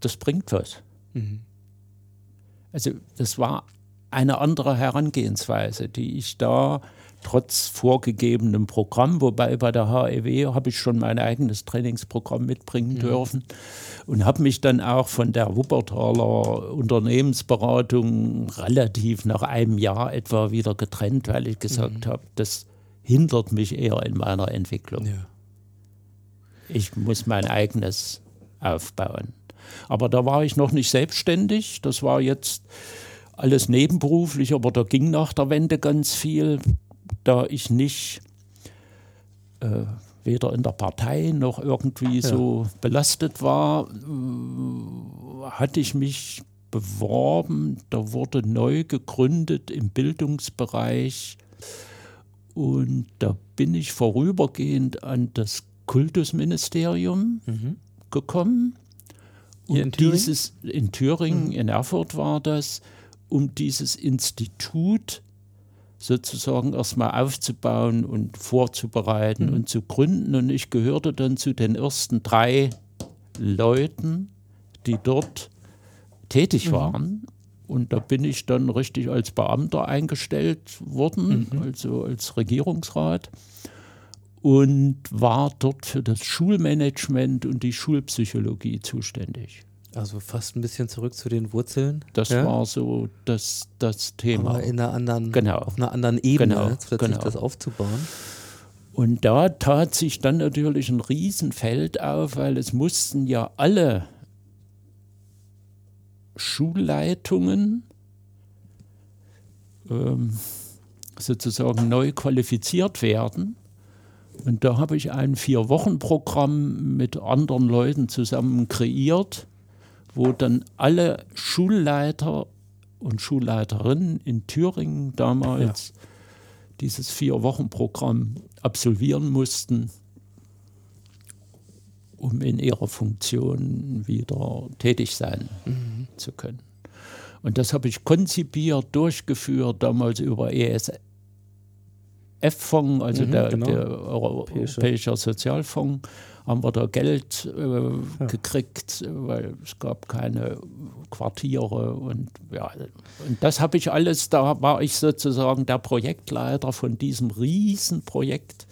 das bringt was. Also das war eine andere Herangehensweise, die ich da trotz vorgegebenem Programm, wobei bei der HEW habe ich schon mein eigenes Trainingsprogramm mitbringen dürfen und habe mich dann auch von der Wuppertaler Unternehmensberatung relativ nach einem Jahr etwa wieder getrennt, weil ich gesagt habe, das hindert mich eher in meiner Entwicklung. Ja. Ich muss mein eigenes aufbauen. Aber da war ich noch nicht selbstständig. Das war jetzt alles nebenberuflich, aber da ging nach der Wende ganz viel, da ich nicht äh, weder in der Partei noch irgendwie so belastet war, äh, hatte ich mich beworben. Da wurde neu gegründet im Bildungsbereich. Und da bin ich vorübergehend an das Kultusministerium gekommen. Hier Und in dieses in Thüringen, in Erfurt war das, um dieses Institut sozusagen erstmal aufzubauen und vorzubereiten und zu gründen. Und ich gehörte dann zu den ersten drei Leuten, die dort tätig waren. Und da bin ich dann richtig als Beamter eingestellt worden, also als Regierungsrat. Und war dort für das Schulmanagement und die Schulpsychologie zuständig. Also fast ein bisschen zurück zu den Wurzeln. Das ja? war so das, das Thema. Aber in einer anderen, Genau. auf einer anderen Ebene, Genau, plötzlich genau. das aufzubauen. Und da tat sich dann natürlich ein Riesenfeld auf, weil es mussten ja alle Schulleitungen ähm, sozusagen neu qualifiziert werden. Und da habe ich ein Vier-Wochen-Programm mit anderen Leuten zusammen kreiert, wo dann alle Schulleiter und Schulleiterinnen in Thüringen damals dieses Vier-Wochen-Programm absolvieren mussten, um in ihrer Funktion wieder tätig sein zu können. Und das habe ich konzipiert, durchgeführt, damals über ES, ESF-Fonds, also Mhm, der, genau. der Europäische Sozialfonds, haben wir da Geld äh, gekriegt, weil es gab keine Quartiere und ja, und das habe ich alles, da war ich sozusagen der Projektleiter von diesem Riesenprojekt.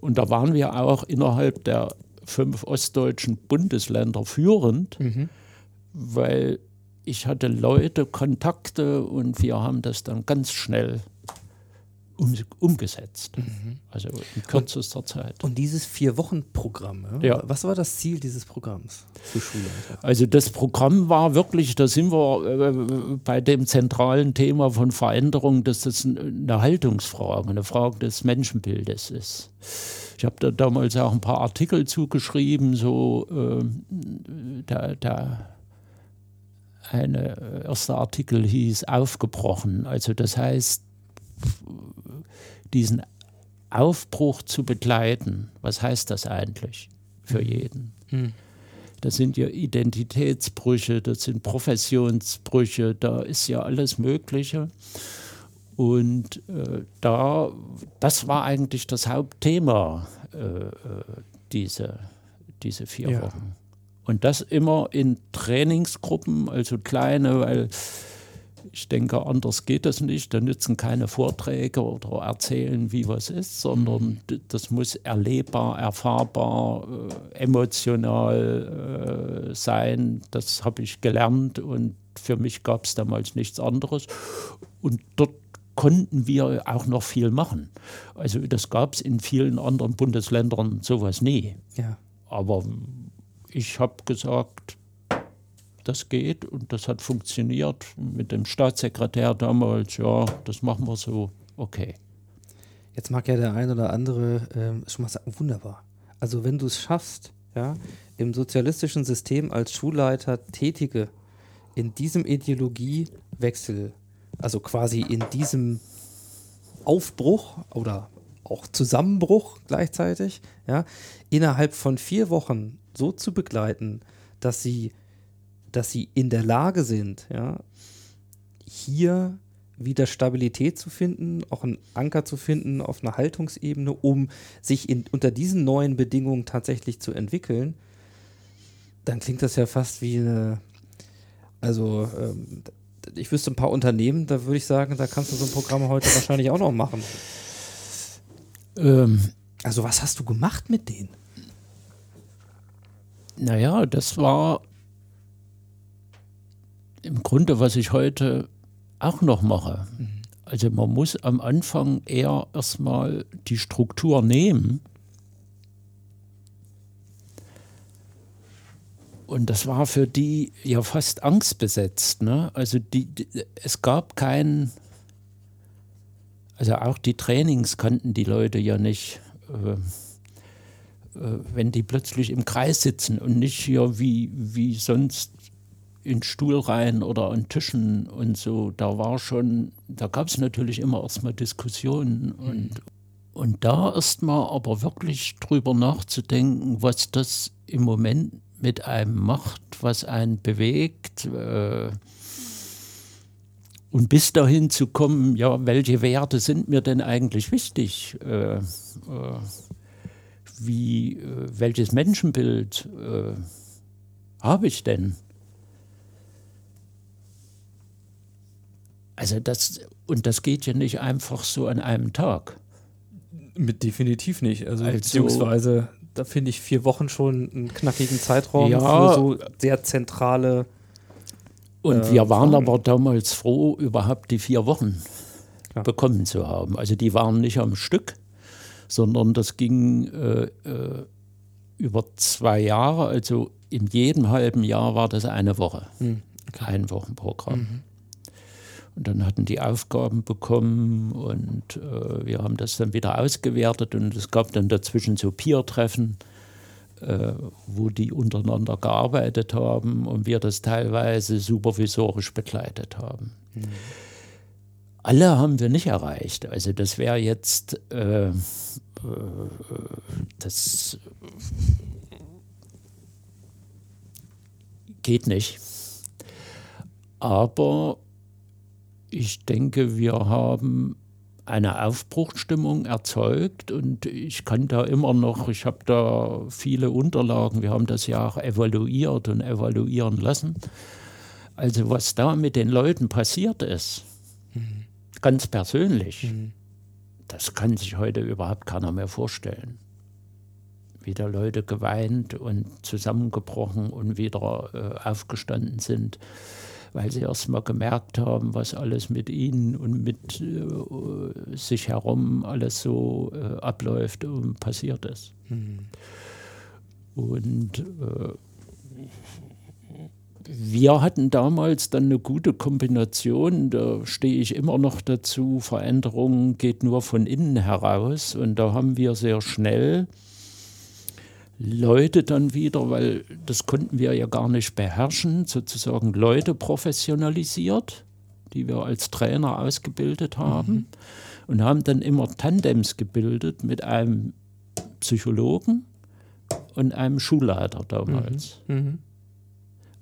Und da waren wir auch innerhalb der fünf ostdeutschen Bundesländer führend, weil ich hatte Leute, Kontakte und wir haben das dann ganz schnell um, umgesetzt. Also in kürzester Zeit. Und dieses Vier-Wochen-Programm, ja? Ja. was war das Ziel dieses Programms für Schulleiter? Also das Programm war wirklich, da sind wir äh, bei dem zentralen Thema von Veränderung, dass das ein- eine Haltungsfrage, eine Frage des Menschenbildes ist. Ich habe da damals auch ein paar Artikel zugeschrieben, so äh, der, der eine äh, erste Artikel hieß aufgebrochen. Also das heißt, diesen Aufbruch zu begleiten, was heißt das eigentlich für jeden? Das sind ja Identitätsbrüche, das sind Professionsbrüche, da ist ja alles Mögliche. Und äh, da, das war eigentlich das Hauptthema, äh, äh, diese, diese vier Ja. Wochen. Und das immer in Trainingsgruppen, also kleine, weil ich denke, anders geht das nicht. Da nützen keine Vorträge oder erzählen, wie was ist, sondern d- das muss erlebbar, erfahrbar, äh, emotional äh, sein. Das habe ich gelernt und für mich gab es damals nichts anderes. Und dort konnten wir auch noch viel machen. Also das gab es in vielen anderen Bundesländern sowas nie. Ja. Aber ich habe gesagt, das geht und das hat funktioniert mit dem Staatssekretär damals. Ja, das machen wir so. Okay. Jetzt mag ja der ein oder andere ähm, schon mal sagen, wunderbar. Also wenn du es schaffst, ja, im sozialistischen System als Schulleiter Tätige in diesem Ideologiewechsel, also quasi in diesem Aufbruch oder auch Zusammenbruch gleichzeitig, ja, innerhalb von vier Wochen so zu begleiten, dass sie, dass sie in der Lage sind, ja, hier wieder Stabilität zu finden, auch einen Anker zu finden auf einer Haltungsebene, um sich in, unter diesen neuen Bedingungen tatsächlich zu entwickeln, dann klingt das ja fast wie eine, also ähm, ich wüsste ein paar Unternehmen, da würde ich sagen, da kannst du so ein Programm heute wahrscheinlich auch noch machen. Ähm, Also was hast du gemacht mit denen? naja, das war im Grunde, was ich heute auch noch mache. Also man muss am Anfang eher erstmal die Struktur nehmen. Und das war für die ja fast angstbesetzt. Ne? Also die, die, es gab kein, also auch die Trainings kannten die Leute ja nicht. Äh, äh, wenn die plötzlich im Kreis sitzen und nicht hier wie, wie sonst in Stuhlreihen oder an Tischen und so, da war schon, da gab es natürlich immer erstmal Diskussionen und, und da erstmal aber wirklich drüber nachzudenken, was das im Moment mit einem macht, was einen bewegt. Äh, und bis dahin zu kommen, ja, welche Werte sind mir denn eigentlich wichtig? Äh, äh, wie, äh, welches Menschenbild äh, habe ich denn? Also das, und das geht ja nicht einfach so an einem Tag. Mit definitiv nicht. Also, Also- beziehungsweise, da finde ich vier Wochen schon einen knackigen Zeitraum Ja. für so sehr zentrale. Und Äh, wir waren Fragen. aber damals froh, überhaupt die vier Wochen Klar. bekommen zu haben. Also die waren nicht am Stück, sondern das ging äh, äh, über zwei Jahre. Also in jedem halben Jahr war das eine Woche. Ein Wochenprogramm. Und dann hatten die Aufgaben bekommen und äh, wir haben das dann wieder ausgewertet und es gab dann dazwischen so Peer-Treffen, äh, wo die untereinander gearbeitet haben und wir das teilweise supervisorisch begleitet haben. Alle haben wir nicht erreicht. Also das wäre jetzt äh, äh, das geht nicht. Aber ich denke, wir haben eine Aufbruchsstimmung erzeugt und ich kann da immer noch, ich habe da viele Unterlagen, wir haben das ja auch evaluiert und evaluieren lassen. Also was da mit den Leuten passiert ist, mhm. ganz persönlich, mhm. das kann sich heute überhaupt keiner mehr vorstellen. Wieder Leute geweint und zusammengebrochen und wieder äh, aufgestanden sind weil sie erst mal gemerkt haben, was alles mit ihnen und mit äh, sich herum alles so äh, abläuft und passiert ist. Mhm. Und äh, wir hatten damals dann eine gute Kombination, da stehe ich immer noch dazu, Veränderung geht nur von innen heraus und da haben wir sehr schnell Leute dann wieder, weil das konnten wir ja gar nicht beherrschen, sozusagen Leute professionalisiert, die wir als Trainer ausgebildet haben mhm. und haben dann immer Tandems gebildet mit einem Psychologen und einem Schulleiter damals. Mhm. Mhm.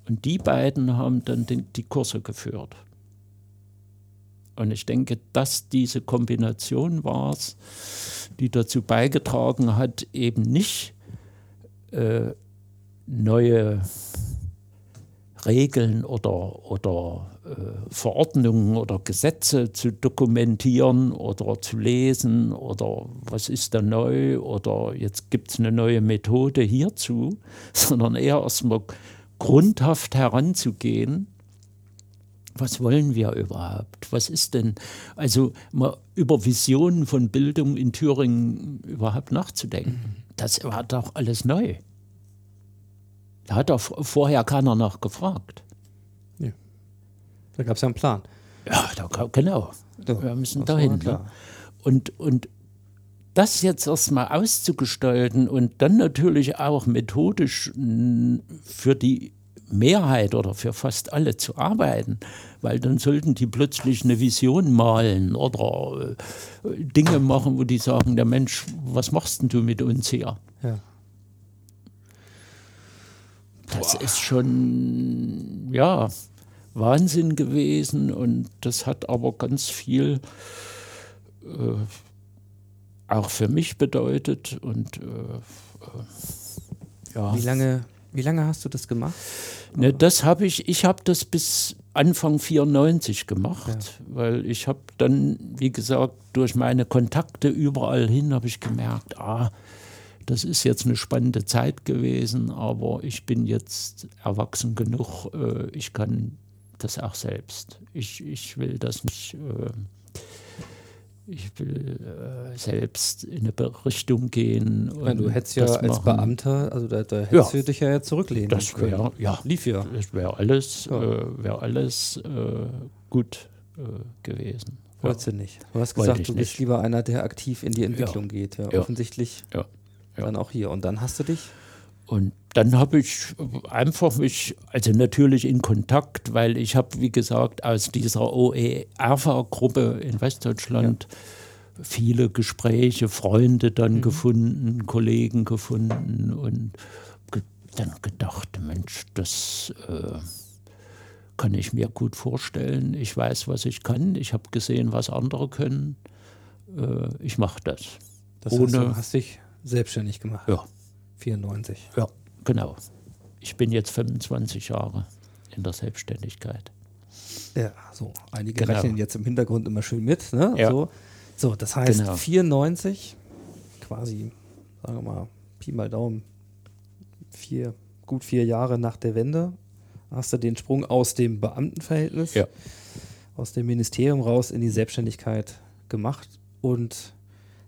Und die beiden haben dann den, die Kurse geführt. Und ich denke, dass diese Kombination war es, die dazu beigetragen hat, eben nicht äh, neue Regeln oder, oder äh, Verordnungen oder Gesetze zu dokumentieren oder zu lesen oder was ist da neu oder jetzt gibt es eine neue Methode hierzu, [LAUGHS] sondern eher erstmal grundhaft heranzugehen. Was wollen wir überhaupt? Was ist denn, also mal über Visionen von Bildung in Thüringen überhaupt nachzudenken? Das war doch alles neu. Da hat doch vorher keiner noch gefragt. Ja. Da gab es ja einen Plan. Ja, da, genau. Ja, wir müssen dahin. Ne? Und, und das jetzt erstmal auszugestalten und dann natürlich auch methodisch für die Mehrheit oder für fast alle zu arbeiten, weil dann sollten die plötzlich eine Vision malen oder äh, Dinge machen, wo die sagen, der Mensch, was machst denn du mit uns hier? Ja. Das ist schon, ja, Wahnsinn gewesen und das hat aber ganz viel äh, auch für mich bedeutet und äh, äh, ja. Wie lange, wie lange hast du das gemacht? Ne, das habe ich, ich habe das bis Anfang 94 gemacht, ja. weil ich habe dann, wie gesagt, durch meine Kontakte überall hin habe ich gemerkt, ah, das ist jetzt eine spannende Zeit gewesen, aber ich bin jetzt erwachsen genug, äh, ich kann das auch selbst. Ich, ich will das nicht. Ich will äh, selbst in eine Richtung gehen. Ja, du hättest ja als machen. Beamter, also da, da hättest ja, du dich ja zurücklehnen das wär, können. Ja, lief ja. Das wäre alles, ja. äh, wär alles äh, gut äh, gewesen. Wolltest du nicht. Du hast gesagt, du bist nicht. lieber einer, der aktiv in die Entwicklung geht. Ja, offensichtlich. Ja. Dann auch hier. Und dann hast du dich? Und dann habe ich einfach mich, also natürlich in Kontakt, weil ich habe, wie gesagt, aus dieser OE-AFA-Gruppe in Westdeutschland ja. viele Gespräche, Freunde dann mhm. gefunden, Kollegen gefunden und ge dann gedacht, Mensch, das äh, kann ich mir gut vorstellen. Ich weiß, was ich kann. Ich habe gesehen, was andere können. Äh, ich mache das. Das Ohne, heißt, du hast dich selbstständig gemacht? Ja. 94. Ja, genau. Ich bin jetzt 25 Jahre in der Selbstständigkeit. Ja, so. Einige genau. rechnen jetzt im Hintergrund immer schön mit. Ne? Ja. So. so, das heißt genau. 94, quasi, sagen wir mal, Pi mal Daumen, vier, gut vier Jahre nach der Wende, hast du den Sprung aus dem Beamtenverhältnis, ja. aus dem Ministerium raus in die Selbstständigkeit gemacht und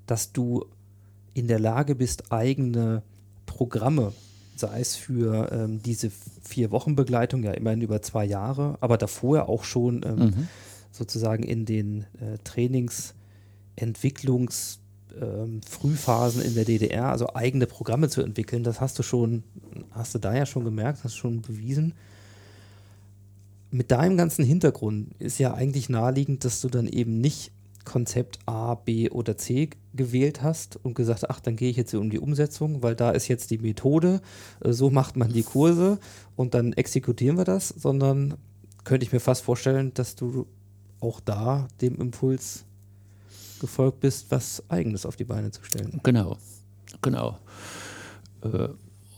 dass du in der Lage bist, eigene Programme, sei es für ähm, diese vier Wochen Begleitung, ja immerhin über zwei Jahre, aber davor auch schon ähm, mhm. sozusagen in den äh, Trainings, Entwicklungs, ähm, Frühphasen in der DDR, also eigene Programme zu entwickeln, das hast du schon, hast du da ja schon gemerkt, hast du schon bewiesen. Mit deinem ganzen Hintergrund ist ja eigentlich naheliegend, dass du dann eben nicht Konzept A, B oder C gewählt hast und gesagt, ach, dann gehe ich jetzt um die Umsetzung, weil da ist jetzt die Methode, äh, so macht man die Kurse und dann exekutieren wir das, sondern könnte ich mir fast vorstellen, dass du auch da dem Impuls gefolgt bist, was Eigenes auf die Beine zu stellen. Genau, genau. Äh,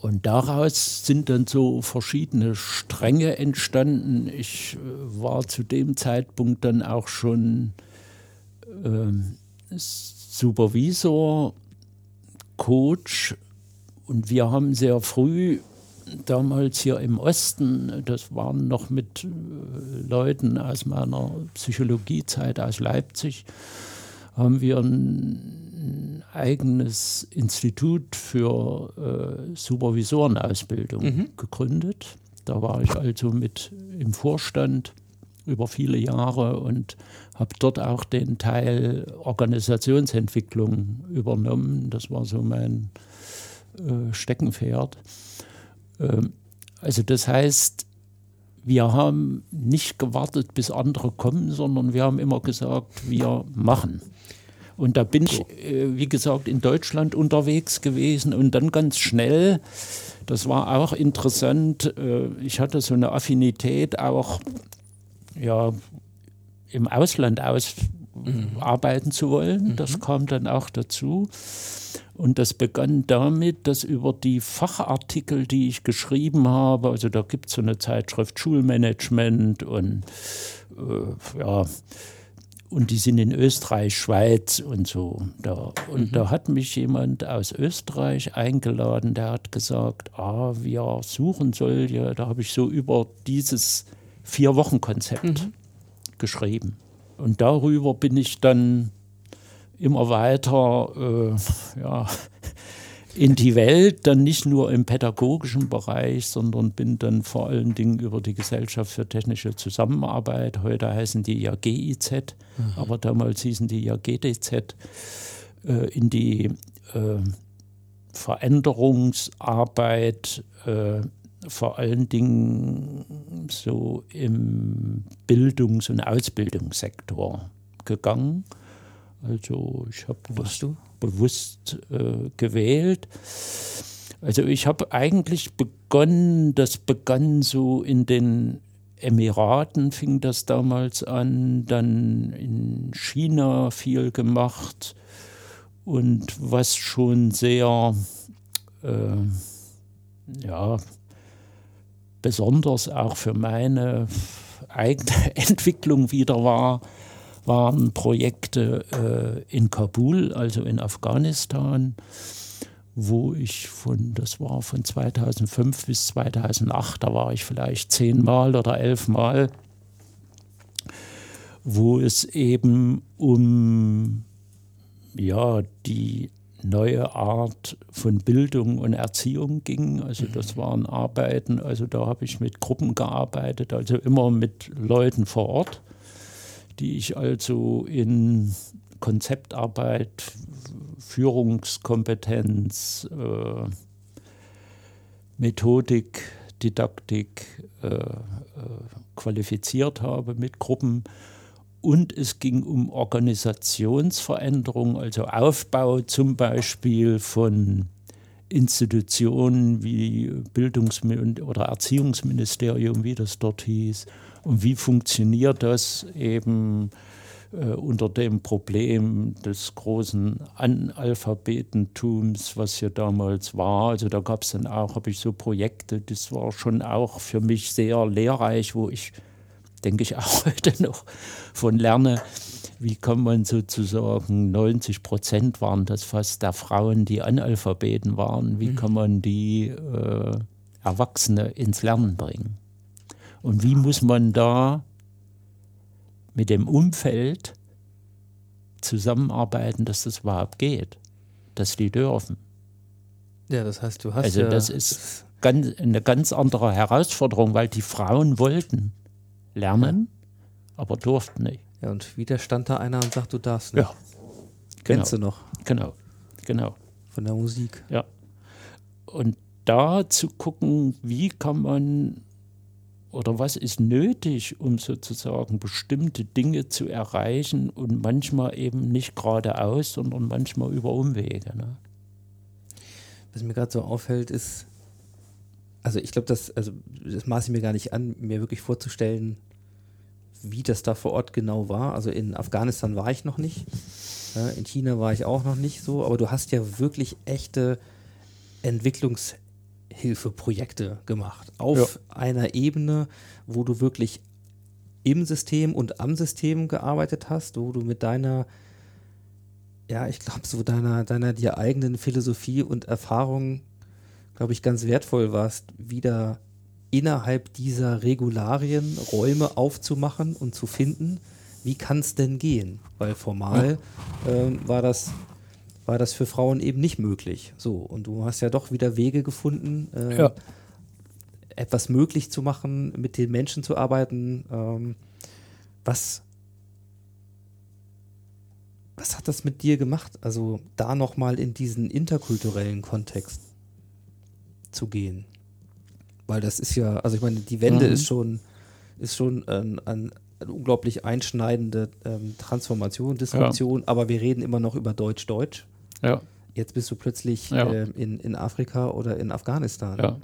und daraus sind dann so verschiedene Stränge entstanden. Ich äh, war zu dem Zeitpunkt dann auch schon Supervisor, Coach und wir haben sehr früh damals hier im Osten, das waren noch mit äh, Leuten aus meiner Psychologiezeit aus Leipzig, haben wir ein eigenes Institut für äh, Supervisorenausbildung mhm. gegründet. Da war ich also mit im Vorstand über viele Jahre und habe dort auch den Teil Organisationsentwicklung übernommen. Das war so mein äh, Steckenpferd. Ähm, also das heißt, wir haben nicht gewartet, bis andere kommen, sondern wir haben immer gesagt, wir machen. Und da bin ich, äh, wie gesagt, in Deutschland unterwegs gewesen und dann ganz schnell, das war auch interessant, äh, ich hatte so eine Affinität auch ja, im Ausland aus mhm. arbeiten zu wollen. Mhm. Das kam dann auch dazu. Und das begann damit, dass über die Fachartikel, die ich geschrieben habe, also da gibt es so eine Zeitschrift Schulmanagement und äh, ja, und die sind in Österreich, Schweiz und so. Da. Und mhm. da hat mich jemand aus Österreich eingeladen, der hat gesagt, ah, wir suchen solche, da habe ich so über dieses Vier-Wochen-Konzept mhm. geschrieben. Und darüber bin ich dann immer weiter äh, ja, [LAUGHS] in die Welt, dann nicht nur im pädagogischen Bereich, sondern bin dann vor allen Dingen über die Gesellschaft für technische Zusammenarbeit, heute heißen die ja GIZ, mhm. aber damals hießen die ja GDZ, äh, in die äh, Veränderungsarbeit äh, vor allen Dingen so im Bildungs- und Ausbildungssektor gegangen. Also ich habe bewusst, bewusst äh, gewählt. Also ich habe eigentlich begonnen, das begann so in den Emiraten fing das damals an, dann in China viel gemacht und was schon sehr äh, ja, besonders auch für meine eigene [LAUGHS] Entwicklung wieder war, waren Projekte äh, in Kabul, also in Afghanistan, wo ich von, das war von 2005 bis 2008, da war ich vielleicht zehnmal oder elfmal, wo es eben um ja, die neue Art von Bildung und Erziehung ging. Also das mhm. waren Arbeiten, also da habe ich mit Gruppen gearbeitet, also immer mit Leuten vor Ort, die ich also in Konzeptarbeit, Führungskompetenz, äh, Methodik, Didaktik äh, äh, qualifiziert habe mit Gruppen und es ging um Organisationsveränderung, also Aufbau zum Beispiel von Institutionen wie Bildungs- oder Erziehungsministerium, wie das dort hieß. Und wie funktioniert das eben äh, unter dem Problem des großen Analphabetentums, was hier damals war. Also da gab es dann auch, habe ich so Projekte, das war schon auch für mich sehr lehrreich, wo ich denke ich [LAUGHS] auch heute noch von lerne. Wie kann man sozusagen, 90 Prozent waren das fast der Frauen, die Analphabeten waren, wie mhm. kann man die äh, Erwachsene ins Lernen bringen? Und wie muss man da mit dem Umfeld zusammenarbeiten, dass das überhaupt geht, dass die dürfen? Ja, das heißt, du hast. Also, ja das ist ganz, eine ganz andere Herausforderung, weil die Frauen wollten lernen, aber durften nicht. Ja, und wieder stand da einer und sagt, du darfst nicht. Ja. Kennst genau. du noch? Genau, genau. Von der Musik. Ja. Und da zu gucken, wie kann man oder was ist nötig, um sozusagen bestimmte Dinge zu erreichen und manchmal eben nicht geradeaus, sondern manchmal über Umwege. Ne? Was mir gerade so auffällt, ist, also ich glaube, das, also das maße ich mir gar nicht an, mir wirklich vorzustellen, wie das da vor Ort genau war. Also in Afghanistan war ich noch nicht. Ja, in China war ich auch noch nicht so, aber du hast ja wirklich echte Entwicklungshilfeprojekte gemacht. Auf einer Ebene, wo du wirklich im System und am System gearbeitet hast, wo du mit deiner, ja, ich glaube, so deiner, deiner dir eigenen Philosophie und Erfahrung, glaube ich, ganz wertvoll warst, wieder innerhalb dieser Regularien Räume aufzumachen und zu finden, wie kann es denn gehen? Weil formal ähm, war, das, war das für Frauen eben nicht möglich. So, und du hast ja doch wieder Wege gefunden, äh, Ja. etwas möglich zu machen, mit den Menschen zu arbeiten. Ähm, was, was hat das mit dir gemacht? Also da nochmal in diesen interkulturellen Kontext zu gehen. Weil das ist ja, also ich meine, die Wende Mhm. ist schon, ist schon ein, ein, eine unglaublich einschneidende ähm, Transformation, Disruption, aber wir reden immer noch über Deutsch-Deutsch. Ja, Jetzt bist du plötzlich Ja. ähm, in, in Afrika oder in Afghanistan. ja.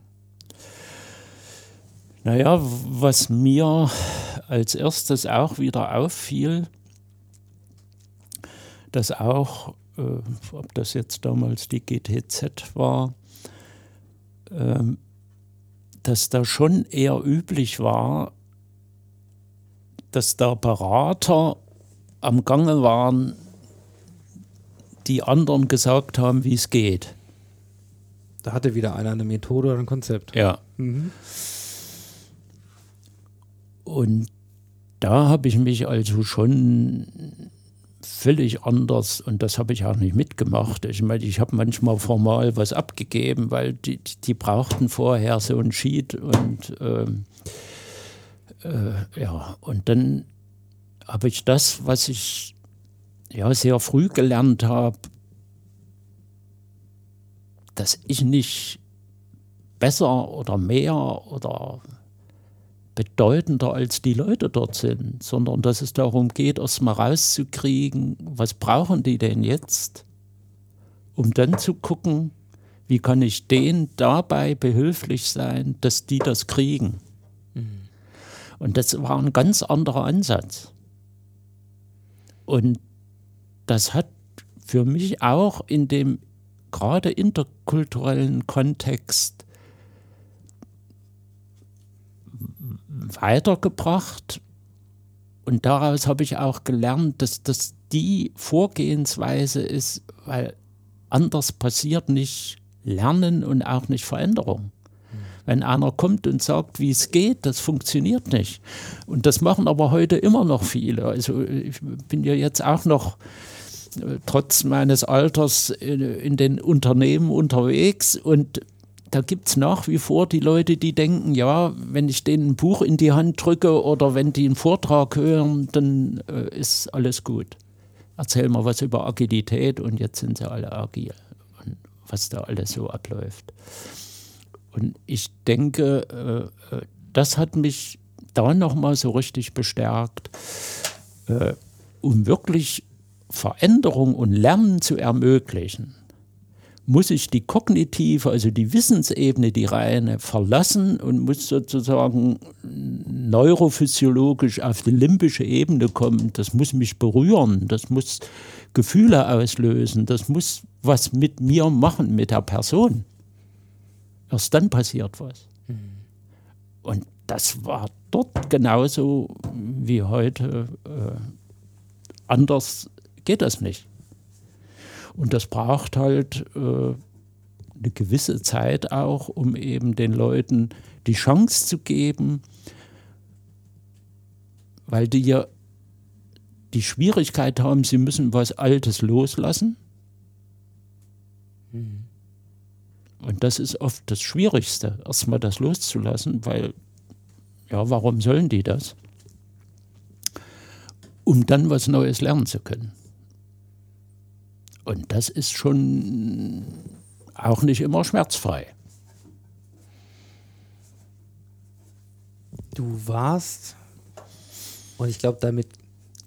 Naja, was mir als erstes auch wieder auffiel, dass auch, äh, ob das jetzt damals die GTZ war, dass da schon eher üblich war, dass da Berater am Gange waren, die anderen gesagt haben, wie es geht. Da hatte wieder einer eine Methode oder ein Konzept. Ja. Mhm. Und da habe ich mich also schon völlig anders, und das habe ich auch nicht mitgemacht. Ich meine, ich habe manchmal formal was abgegeben, weil die, die brauchten vorher so ein Sheet und ähm, äh, ja, und dann habe ich das, was ich ja sehr früh gelernt habe, dass ich nicht besser oder mehr oder bedeutender als die Leute dort sind, sondern dass es darum geht, erst mal rauszukriegen, was brauchen die denn jetzt, um dann zu gucken, wie kann ich denen dabei behilflich sein, dass die das kriegen. Und das war ein ganz anderer Ansatz. Und das hat für mich auch in dem gerade interkulturellen Kontext weitergebracht. Und daraus habe ich auch gelernt, dass das die Vorgehensweise ist, weil anders passiert nicht Lernen und auch nicht Veränderung. Wenn einer kommt und sagt, wie es geht, das funktioniert nicht. Und das machen aber heute immer noch viele. Also ich bin ja jetzt auch noch äh, trotz meines Alters in, in den Unternehmen unterwegs und da gibt es nach wie vor die Leute, die denken, ja, wenn ich denen ein Buch in die Hand drücke oder wenn die einen Vortrag hören, dann äh, ist alles gut. Erzähl mal was über Agilität und jetzt sind sie alle agil und was da alles so abläuft. Und ich denke, äh, äh, das hat mich da nochmal so richtig bestärkt, äh, um wirklich Veränderung und Lernen zu ermöglichen muss ich die kognitive, also die Wissensebene, die reine, verlassen und muss sozusagen neurophysiologisch auf die limbische Ebene kommen. Das muss mich berühren, das muss Gefühle auslösen, das muss was mit mir machen, mit der Person. Erst dann passiert was. Und das war dort genauso wie heute. Äh, anders geht das nicht. Und das braucht halt äh, eine gewisse Zeit auch, um eben den Leuten die Chance zu geben, weil die ja die Schwierigkeit haben, sie müssen was Altes loslassen. Und das ist oft das Schwierigste, erstmal das loszulassen, weil, ja, warum sollen die das? Um dann was Neues lernen zu können. Und das ist schon auch nicht immer schmerzfrei. Du warst, und ich glaube, damit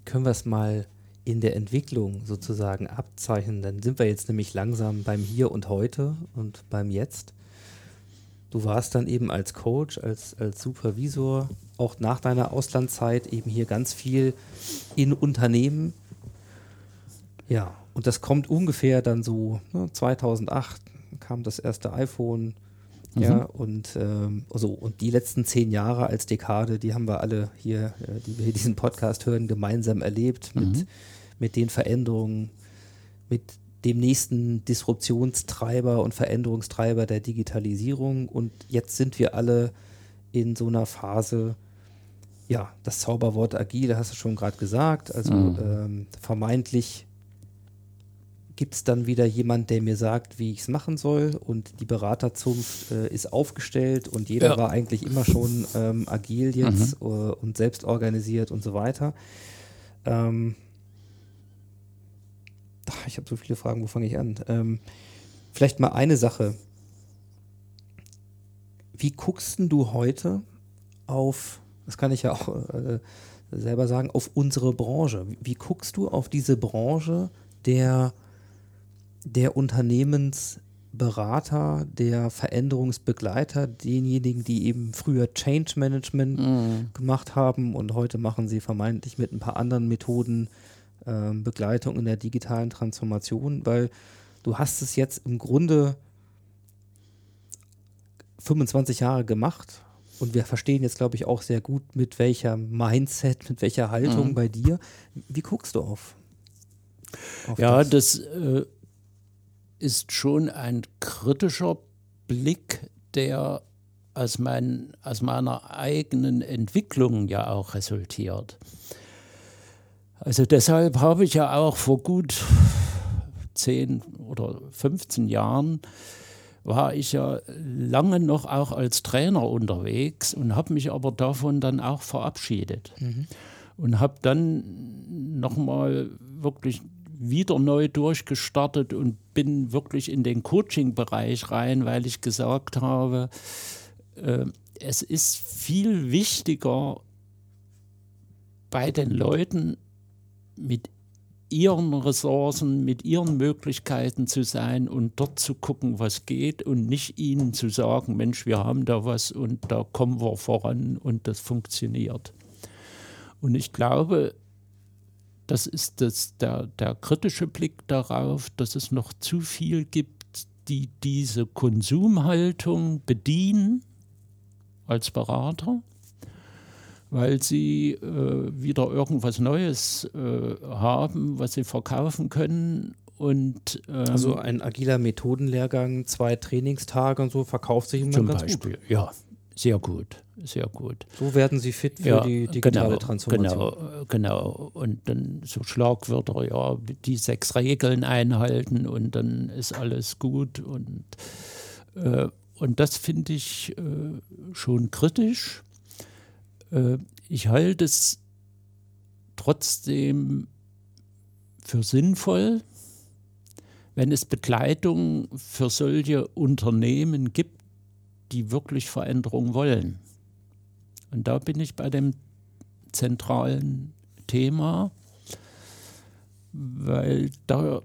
können wir es mal in der Entwicklung sozusagen abzeichnen. Dann sind wir jetzt nämlich langsam beim Hier und Heute und beim Jetzt. Du warst dann eben als Coach, als, als Supervisor, auch nach deiner Auslandszeit eben hier ganz viel in Unternehmen. Ja, und das kommt ungefähr dann so, ne, 2008 kam das erste iPhone. Ja, und, ähm, also, und die letzten zehn Jahre als Dekade, die haben wir alle hier, äh, die wir diesen Podcast hören, gemeinsam erlebt mit, mit den Veränderungen, mit dem nächsten Disruptionstreiber und Veränderungstreiber der Digitalisierung. Und jetzt sind wir alle in so einer Phase, ja, das Zauberwort agil, hast du schon gerade gesagt, also ähm, vermeintlich gibt es dann wieder jemand, der mir sagt, wie ich es machen soll und die Beraterzunft äh, ist aufgestellt und jeder Ja. war eigentlich immer schon ähm, agil jetzt äh, und selbst organisiert und so weiter. Ähm, ach, ich habe so viele Fragen, wo fange ich an? Ähm, vielleicht mal eine Sache. Wie guckst du heute auf, das kann ich ja auch äh, selber sagen, auf unsere Branche? Wie guckst du auf diese Branche der, der Unternehmensberater, der Veränderungsbegleiter, denjenigen, die eben früher Change Management gemacht haben und heute machen sie vermeintlich mit ein paar anderen Methoden ähm, Begleitung in der digitalen Transformation, weil du hast es jetzt im Grunde 25 Jahre gemacht und wir verstehen jetzt, glaube ich, auch sehr gut, mit welcher Mindset, mit welcher Haltung bei dir. Wie guckst du auf? auf Ja, das äh, ist schon ein kritischer Blick, der aus, mein, aus meiner eigenen Entwicklung ja auch resultiert. Also deshalb habe ich ja auch vor gut 10 oder 15 Jahren war ich ja lange noch auch als Trainer unterwegs und habe mich aber davon dann auch verabschiedet. Und habe dann nochmal wirklich wieder neu durchgestartet und bin wirklich in den Coaching-Bereich rein, weil ich gesagt habe, äh, es ist viel wichtiger, bei den Leuten mit ihren Ressourcen, mit ihren Möglichkeiten zu sein und dort zu gucken, was geht und nicht ihnen zu sagen, Mensch, wir haben da was und da kommen wir voran und das funktioniert. Und ich glaube, das ist das, der, der kritische Blick darauf, dass es noch zu viel gibt, die diese Konsumhaltung bedienen als Berater weil sie äh, wieder irgendwas Neues äh, haben, was sie verkaufen können. Und ähm, Also ein agiler Methodenlehrgang, zwei Trainingstage und so verkauft sich immer zum ganz Beispiel, gut. ja, sehr gut, sehr gut. So werden sie fit für ja, die digitale genau, Transformation. Genau, genau. Und dann so Schlagwörter, ja, die sechs Regeln einhalten und dann ist alles gut. Und, äh, und das finde ich äh, schon kritisch. Äh, ich halte es trotzdem für sinnvoll, wenn es Begleitung für solche Unternehmen gibt, die wirklich Veränderung wollen. Und da bin ich bei dem zentralen Thema, weil da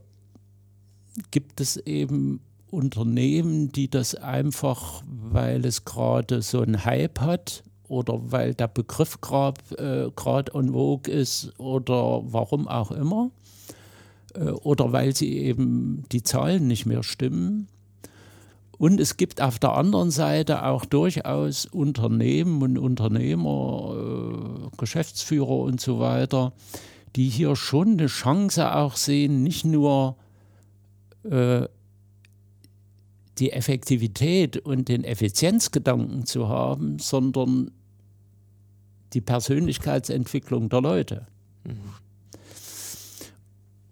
gibt es eben Unternehmen, die das einfach, weil es gerade so einen Hype hat oder weil der Begriff gerade äh, vogue ist oder warum auch immer, äh, oder weil sie eben die Zahlen nicht mehr stimmen. Und es gibt auf der anderen Seite auch durchaus Unternehmen und Unternehmer, äh, Geschäftsführer und so weiter, die hier schon eine Chance auch sehen, nicht nur äh, die Effektivität und den Effizienzgedanken zu haben, sondern die Persönlichkeitsentwicklung der Leute.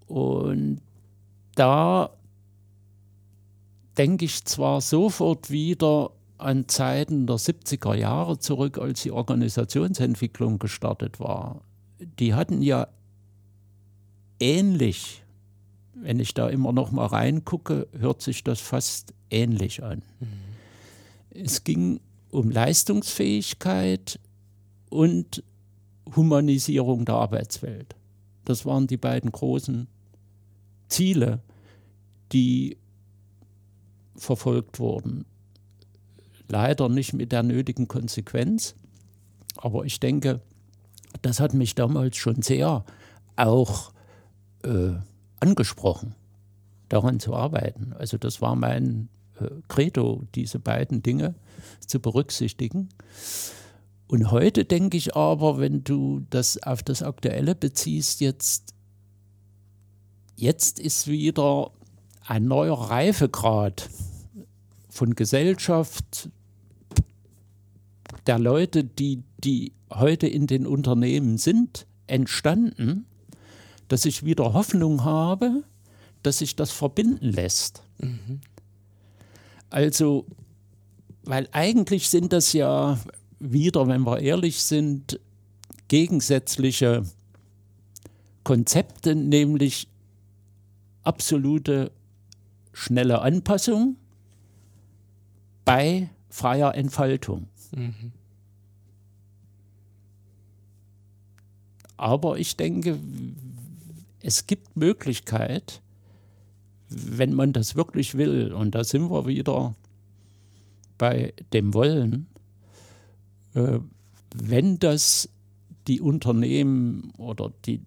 Und da denke ich zwar sofort wieder an Zeiten der 70er Jahre zurück, als die Organisationsentwicklung gestartet war. Die hatten ja ähnlich, wenn ich da immer noch mal reingucke, hört sich das fast ähnlich an. Es ging um Leistungsfähigkeit und Humanisierung der Arbeitswelt. Das waren die beiden großen Ziele, die verfolgt wurden. Leider nicht mit der nötigen Konsequenz, aber ich denke, das hat mich damals schon sehr auch äh, angesprochen, daran zu arbeiten. Also das war mein äh, Credo, diese beiden Dinge zu berücksichtigen. Und heute denke ich aber, wenn du das auf das Aktuelle beziehst, jetzt, jetzt ist wieder ein neuer Reifegrad von Gesellschaft der Leute, die, die heute in den Unternehmen sind, entstanden, dass ich wieder Hoffnung habe, dass sich das verbinden lässt. Mhm. Also, weil eigentlich sind das ja wieder, wenn wir ehrlich sind, gegensätzliche Konzepte, nämlich absolute schnelle Anpassung bei freier Entfaltung. Mhm. Aber ich denke, es gibt Möglichkeit, wenn man das wirklich will, und da sind wir wieder bei dem Wollen, äh, wenn das die Unternehmen oder die,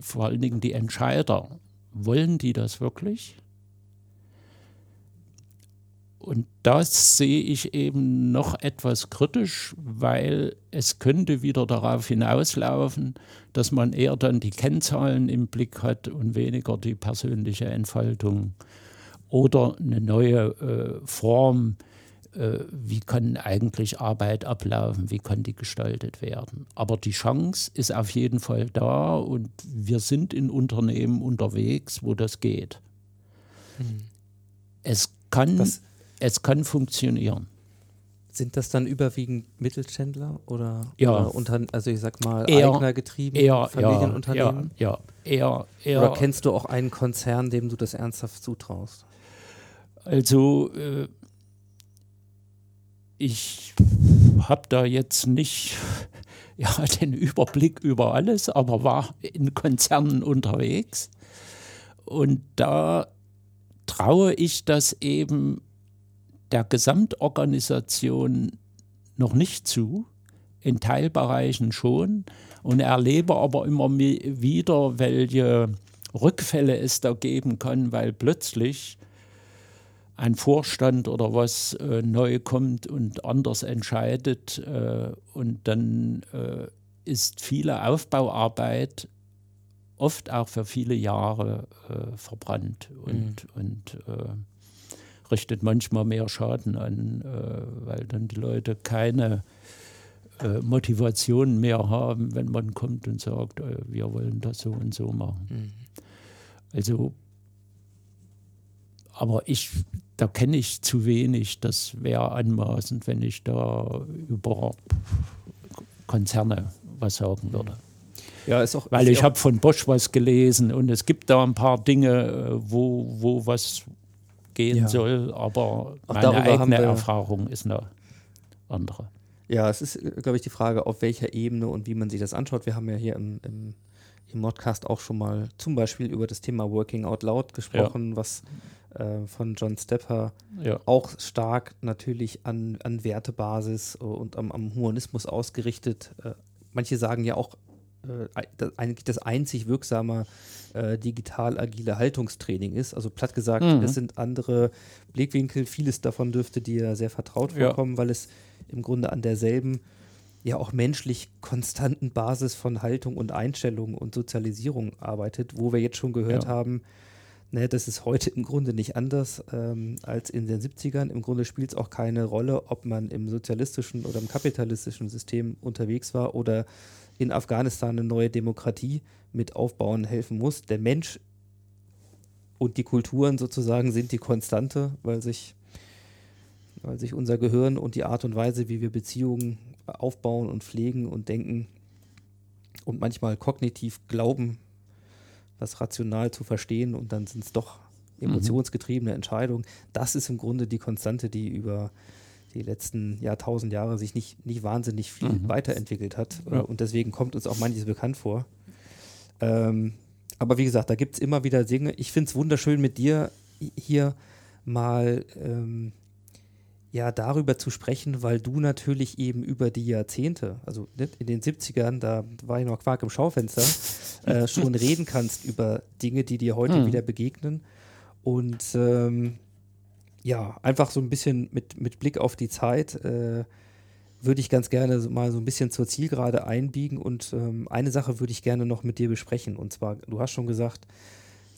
vor allen Dingen die Entscheider, wollen die das wirklich? Und das sehe ich eben noch etwas kritisch, weil es könnte wieder darauf hinauslaufen, dass man eher dann die Kennzahlen im Blick hat und weniger die persönliche Entfaltung oder eine neue äh, Form, äh, wie kann eigentlich Arbeit ablaufen, wie kann die gestaltet werden. Aber die Chance ist auf jeden Fall da und wir sind in Unternehmen unterwegs, wo das geht. Hm. Es kann das es kann funktionieren. Sind das dann überwiegend Mittelständler oder, ja. oder unter, also ich sag mal eher, Eignergetrieben, eher, Familienunternehmen? Ja, ja, eher, eher. Oder kennst du auch einen Konzern, dem du das ernsthaft zutraust? Also äh, ich habe da jetzt nicht [LAUGHS] ja, den Überblick über alles, aber war in Konzernen unterwegs. Und da traue ich das eben der Gesamtorganisation noch nicht zu, in Teilbereichen schon und erlebe aber immer wieder, welche Rückfälle es da geben kann, weil plötzlich ein Vorstand oder was äh, neu kommt und anders entscheidet äh, und dann äh, ist viele Aufbauarbeit oft auch für viele Jahre äh, verbrannt und, mhm. und äh, richtet manchmal mehr Schaden an, äh, weil dann die Leute keine äh, Motivation mehr haben, wenn man kommt und sagt, äh, wir wollen das so und so machen. Mhm. Also, aber ich, da kenne ich zu wenig, das wäre anmaßend, wenn ich da über Konzerne was sagen würde. Ja, ist auch, Weil ist ich habe von Bosch was gelesen und es gibt da ein paar Dinge, äh, wo, wo was gehen ja. soll, aber Auch meine eigene Erfahrung ist eine andere. Ja, es ist, glaube ich, die Frage, auf welcher Ebene und wie man sich das anschaut. Wir haben ja hier im, im, im Modcast auch schon mal zum Beispiel über das Thema Working Out Loud gesprochen, ja. was äh, von John Stepper ja. auch stark natürlich an, an Wertebasis und am, am Humanismus ausgerichtet. Äh, manche sagen ja auch, eigentlich das einzig wirksame äh, digital agile Haltungstraining ist. Also platt gesagt, mhm. es sind andere Blickwinkel. Vieles davon dürfte dir sehr vertraut vorkommen, ja. weil es im Grunde an derselben, ja auch menschlich konstanten Basis von Haltung und Einstellung und Sozialisierung arbeitet, wo wir jetzt schon gehört ja. haben, ne, das ist heute im Grunde nicht anders ähm, als in den 70ern. Im Grunde spielt es auch keine Rolle, ob man im sozialistischen oder im kapitalistischen System unterwegs war oder in Afghanistan eine neue Demokratie mit aufbauen helfen muss. Der Mensch und die Kulturen sozusagen sind die Konstante, weil sich, weil sich unser Gehirn und die Art und Weise, wie wir Beziehungen aufbauen und pflegen und denken und manchmal kognitiv glauben, das rational zu verstehen und dann sind es doch mhm. emotionsgetriebene Entscheidungen. Das ist im Grunde die Konstante, die über die letzten Jahrtausend Jahre sich nicht, nicht wahnsinnig viel mhm. weiterentwickelt hat. Ja. Und deswegen kommt uns auch manches bekannt vor. Ähm, aber wie gesagt, da gibt es immer wieder Dinge. Ich finde es wunderschön mit dir hier mal ähm, ja darüber zu sprechen, weil du natürlich eben über die Jahrzehnte, also in den 70ern, da war ich noch Quark im Schaufenster, [LAUGHS] äh, schon reden kannst über Dinge, die dir heute mhm. wieder begegnen. Und ähm, ja, einfach so ein bisschen mit, mit Blick auf die Zeit äh, würde ich ganz gerne mal so ein bisschen zur Zielgerade einbiegen und ähm, eine Sache würde ich gerne noch mit dir besprechen. Und zwar, du hast schon gesagt,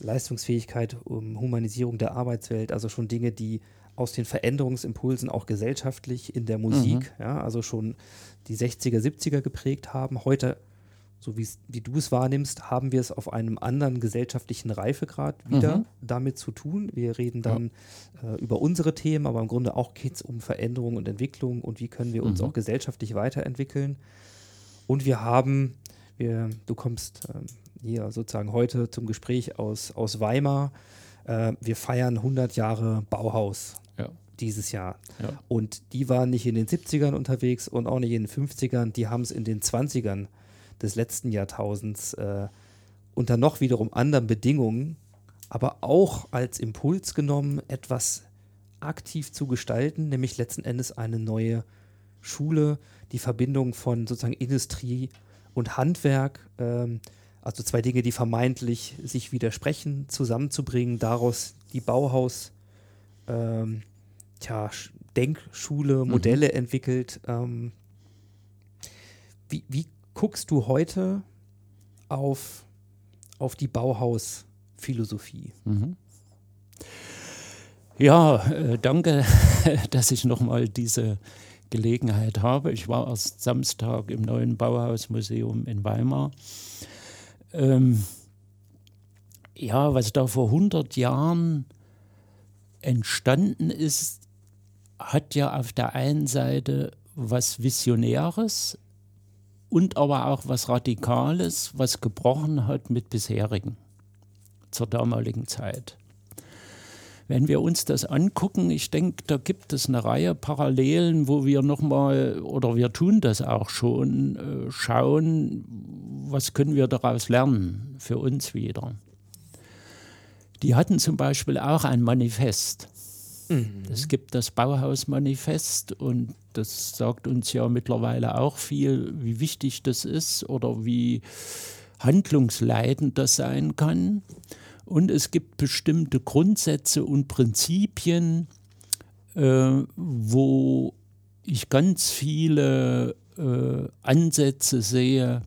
Leistungsfähigkeit, um Humanisierung der Arbeitswelt, also schon Dinge, die aus den Veränderungsimpulsen auch gesellschaftlich in der Musik, mhm. ja, also schon die 60er, 70er geprägt haben. Heute, so wie du es wahrnimmst, haben wir es auf einem anderen gesellschaftlichen Reifegrad wieder mhm. damit zu tun. Wir reden dann ja. äh, über unsere Themen, aber im Grunde auch geht es um Veränderung und Entwicklung und wie können wir uns mhm. auch gesellschaftlich weiterentwickeln. Und wir haben, wir, du kommst ähm, hier sozusagen heute zum Gespräch aus, aus Weimar. Äh, wir feiern 100 Jahre Bauhaus ja. dieses Jahr. Ja. Und die waren nicht in den 70ern unterwegs und auch nicht in den 50ern, die haben es in den 20ern des letzten Jahrtausends äh, unter noch wiederum anderen Bedingungen, aber auch als Impuls genommen, etwas aktiv zu gestalten, nämlich letzten Endes eine neue Schule, die Verbindung von sozusagen Industrie und Handwerk, ähm, also zwei Dinge, die vermeintlich sich widersprechen, zusammenzubringen, daraus die Bauhaus ähm, tja, Denkschule, mhm. Modelle mhm. entwickelt. Ähm, wie, wie guckst du heute auf, auf die Bauhausphilosophie? Mhm. Ja, äh, danke, [LAUGHS] dass ich nochmal diese Gelegenheit habe. Ich war erst Samstag im neuen Bauhausmuseum in Weimar. Ähm, ja, was da vor 100 Jahren entstanden ist, hat ja auf der einen Seite was Visionäres und aber auch was Radikales, was gebrochen hat mit bisherigen zur damaligen Zeit. Wenn wir uns das angucken, ich denke, da gibt es eine Reihe Parallelen, wo wir nochmal, oder wir tun das auch schon, äh, schauen, was können wir daraus lernen für uns wieder. Die hatten zum Beispiel auch ein Manifest. Mhm. Es gibt das Bauhausmanifest und das sagt uns ja mittlerweile auch viel, wie wichtig das ist oder wie handlungsleitend das sein kann. Und es gibt bestimmte Grundsätze und Prinzipien, äh, wo ich ganz viele äh, Ansätze sehe,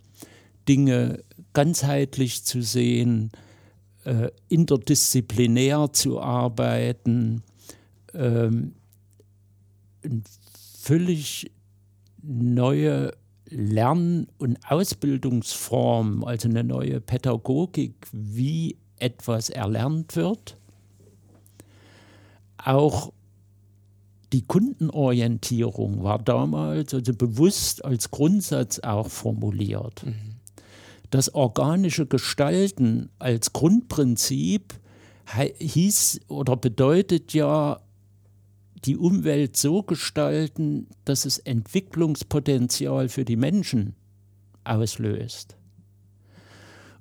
Dinge ganzheitlich zu sehen, äh, interdisziplinär zu arbeiten, ähm, völlig neue Lern- und Ausbildungsform, also eine neue Pädagogik, wie etwas erlernt wird. Auch die Kundenorientierung war damals also bewusst als Grundsatz auch formuliert. Mhm. Das organische Gestalten als Grundprinzip hieß oder bedeutet ja, die Umwelt so gestalten, dass es Entwicklungspotenzial für die Menschen auslöst.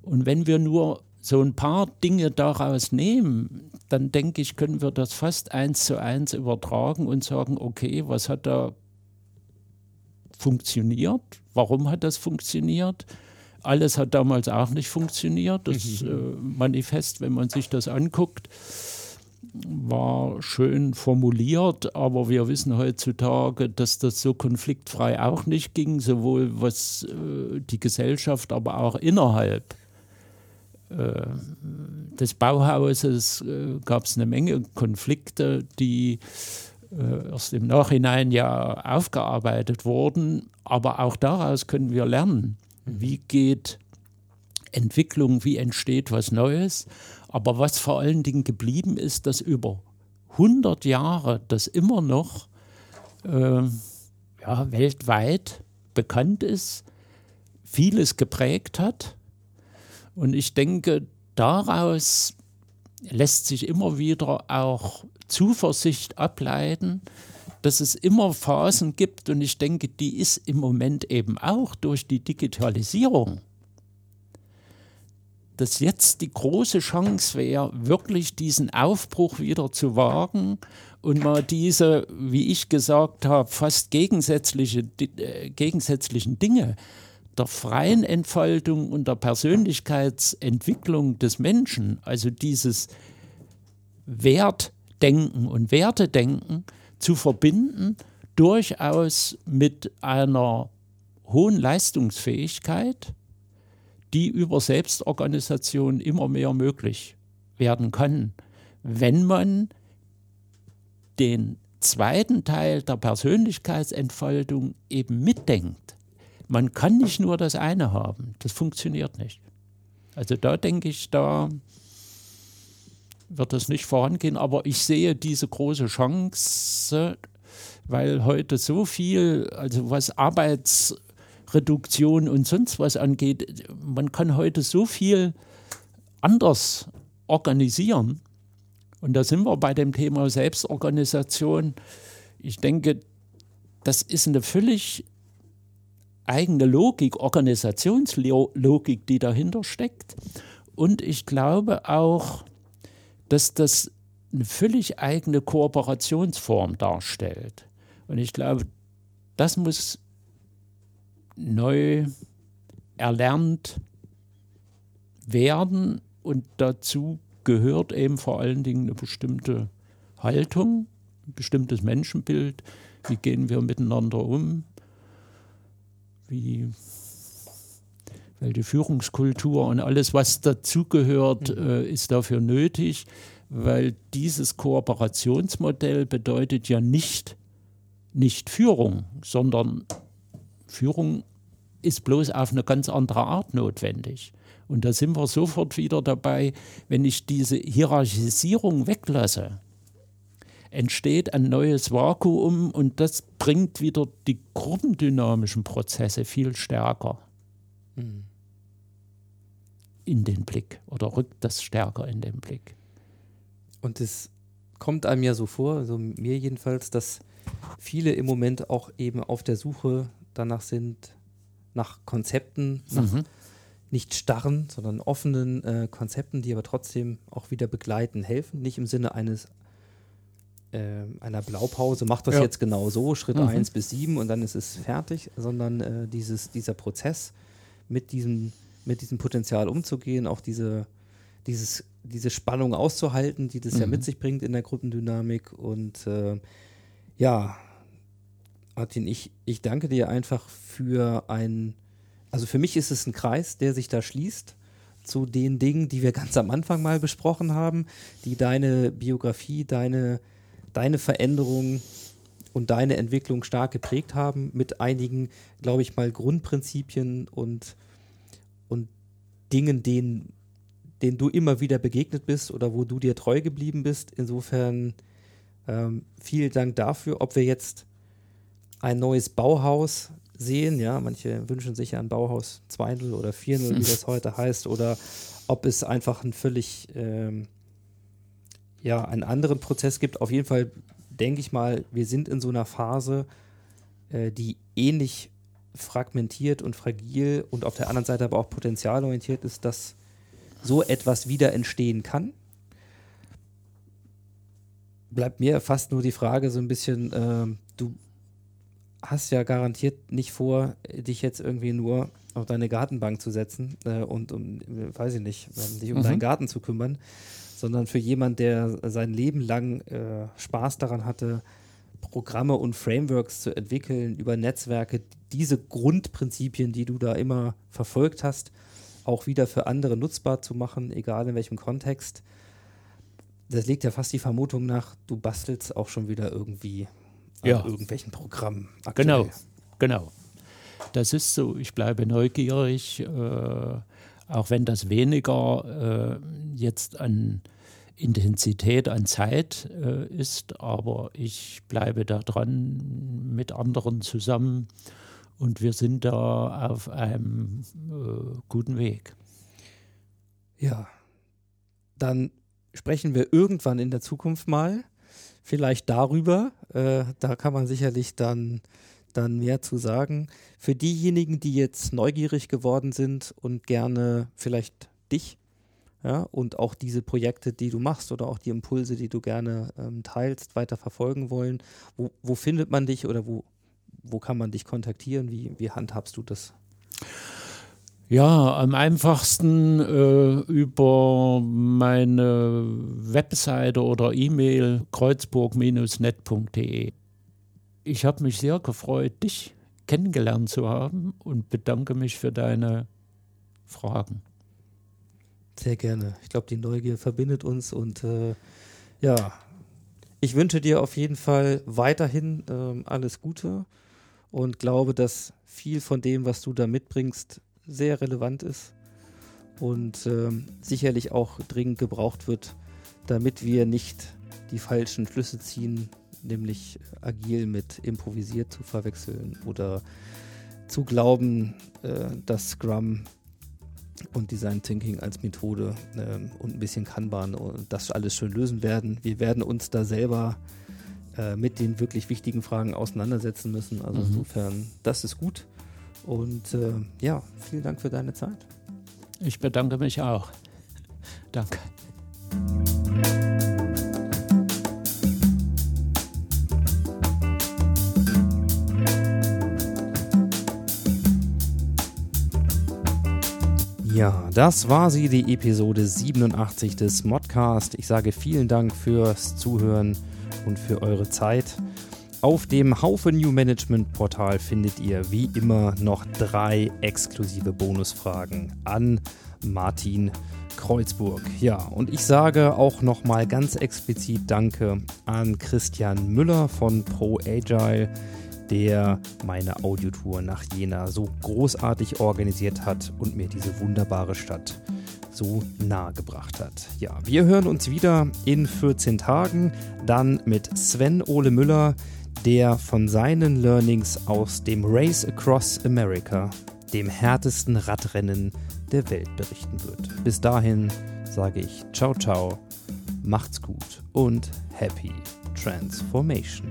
Und wenn wir nur so ein paar Dinge daraus nehmen, dann denke ich, können wir das fast eins zu eins übertragen und sagen, okay, was hat da funktioniert? Warum hat das funktioniert? Alles hat damals auch nicht funktioniert. Das [LAUGHS] äh, Manifest, wenn man sich das anguckt, war schön formuliert, aber wir wissen heutzutage, dass das so konfliktfrei auch nicht ging, sowohl was äh, die Gesellschaft, aber auch innerhalb äh, des Bauhauses äh, gab es eine Menge Konflikte, die äh, erst im Nachhinein ja aufgearbeitet wurden. Aber auch daraus können wir lernen, wie geht Entwicklung, wie entsteht was Neues. Aber was vor allen Dingen geblieben ist, dass über 100 Jahre das immer noch äh, ja, weltweit bekannt ist, vieles geprägt hat und ich denke, daraus lässt sich immer wieder auch Zuversicht ableiten, dass es immer Phasen gibt und ich denke, die ist im Moment eben auch durch die Digitalisierung. Dass jetzt die große Chance wäre, wirklich diesen Aufbruch wieder zu wagen und mal diese, wie ich gesagt habe, fast gegensätzliche, äh, gegensätzlichen Dinge der freien Entfaltung und der Persönlichkeitsentwicklung des Menschen, also dieses Wertdenken und Wertedenken zu verbinden, durchaus mit einer hohen Leistungsfähigkeit, die über Selbstorganisation immer mehr möglich werden kann, wenn man den zweiten Teil der Persönlichkeitsentfaltung eben mitdenkt. Man kann nicht nur das eine haben, das funktioniert nicht. Also da denke ich, da wird es nicht vorangehen, aber ich sehe diese große Chance, weil heute so viel, also was Arbeitsreduktion und sonst was angeht, man kann heute so viel anders organisieren. Und da sind wir bei dem Thema Selbstorganisation. Ich denke, das ist eine völlig eigene Logik, Organisationslogik, die dahinter steckt. Und ich glaube auch, dass das eine völlig eigene Kooperationsform darstellt. Und ich glaube, das muss neu erlernt werden und dazu gehört eben vor allen Dingen eine bestimmte Haltung, ein bestimmtes Menschenbild. Wie gehen wir miteinander um? Wie welche Führungskultur und alles, was dazugehört, mhm. äh, ist dafür nötig, weil dieses Kooperationsmodell bedeutet ja nicht, nicht Führung, sondern Führung ist bloß auf eine ganz andere Art notwendig. Und da sind wir sofort wieder dabei, wenn ich diese Hierarchisierung weglasse, entsteht ein neues Vakuum und das bringt wieder die gruppendynamischen Prozesse viel stärker mhm. in den Blick oder rückt das stärker in den Blick. Und es kommt einem ja so vor, also mir jedenfalls, dass viele im Moment auch eben auf der Suche danach sind, nach Konzepten, nach mhm nicht starren, sondern offenen äh, Konzepten, die aber trotzdem auch wieder begleiten, helfen. Nicht im Sinne eines äh, einer Blaupause, macht das ja. jetzt genau so, Schritt mhm. 1 bis 7 und dann ist es fertig, sondern äh, dieses, dieser Prozess mit diesem, mit diesem Potenzial umzugehen, auch diese, dieses, diese Spannung auszuhalten, die das mhm. ja mit sich bringt in der Gruppendynamik. Und äh, ja, Martin, ich, ich danke dir einfach für ein also für mich ist es ein Kreis, der sich da schließt zu den Dingen, die wir [LAUGHS] ganz am Anfang mal besprochen haben, die deine Biografie, deine, deine Veränderung und deine Entwicklung stark geprägt haben, mit einigen, glaube ich mal, Grundprinzipien und, und Dingen, denen, denen du immer wieder begegnet bist oder wo du dir treu geblieben bist. Insofern ähm, vielen Dank dafür. Ob wir jetzt ein neues Bauhaus sehen. Ja, manche wünschen sich ja ein Bauhaus 2.0 oder 4.0, wie das [LAUGHS] heute heißt, oder ob es einfach einen völlig, ähm, ja, einen anderen Prozess gibt. Auf jeden Fall denke ich mal, wir sind in so einer Phase, äh, die ähnlich fragmentiert und fragil und auf der anderen Seite aber auch potenzialorientiert ist, dass so etwas wieder entstehen kann. Bleibt mir fast nur die Frage so ein bisschen, äh, du hast ja garantiert nicht vor, dich jetzt irgendwie nur auf deine Gartenbank zu setzen äh, und um, weiß ich nicht, dich um mhm. deinen Garten zu kümmern, sondern für jemand, der sein Leben lang äh, Spaß daran hatte, Programme und Frameworks zu entwickeln über Netzwerke, diese Grundprinzipien, die du da immer verfolgt hast, auch wieder für andere nutzbar zu machen, egal in welchem Kontext. Das legt ja fast die Vermutung nach, du bastelst auch schon wieder irgendwie ja. irgendwelchen Programmen. Aktuell. Genau, genau. Das ist so. Ich bleibe neugierig, äh, auch wenn das weniger äh, jetzt an Intensität, an Zeit äh, ist, aber ich bleibe da dran mit anderen zusammen und wir sind da auf einem äh, guten Weg. Ja, dann sprechen wir irgendwann in der Zukunft mal vielleicht darüber. Äh, da kann man sicherlich dann, dann mehr zu sagen. Für diejenigen, die jetzt neugierig geworden sind und gerne vielleicht dich ja, und auch diese Projekte, die du machst oder auch die Impulse, die du gerne ähm, teilst, weiter verfolgen wollen. Wo, wo findet man dich oder wo, wo kann man dich kontaktieren? Wie, wie handhabst du das? Ja, am einfachsten äh, über meine Webseite oder E-Mail kreuzburg-net.de. Ich habe mich sehr gefreut, dich kennengelernt zu haben und bedanke mich für deine Fragen. Sehr gerne. Ich glaube, die Neugier verbindet uns und äh, ja, ich wünsche dir auf jeden Fall weiterhin äh, alles Gute und glaube, dass viel von dem, was du da mitbringst, sehr relevant ist und ähm, sicherlich auch dringend gebraucht wird, damit wir nicht die falschen Schlüsse ziehen, nämlich agil mit improvisiert zu verwechseln oder zu glauben, äh, dass Scrum und Design Thinking als Methode ähm, und ein bisschen Kanban und das alles schön lösen werden. Wir werden uns da selber äh, mit den wirklich wichtigen Fragen auseinandersetzen müssen. Also mhm. insofern, das ist gut. Und äh, ja, vielen Dank für deine Zeit. Ich bedanke mich auch. [LAUGHS] Danke. Ja, das war sie, die Episode 87 des Modcast. Ich sage vielen Dank fürs Zuhören und für eure Zeit. Auf dem Haufe New Management Portal findet ihr wie immer noch drei exklusive Bonusfragen an Martin Kreuzburg. Ja, und ich sage auch nochmal ganz explizit Danke an Christian Müller von Pro Agile, der meine Audiotour nach Jena so großartig organisiert hat und mir diese wunderbare Stadt so nahe gebracht hat. Ja, wir hören uns wieder in 14 Tagen, dann mit Sven Ole Müller der von seinen Learnings aus dem Race Across America, dem härtesten Radrennen der Welt, berichten wird. Bis dahin sage ich ciao ciao, macht's gut und happy transformation.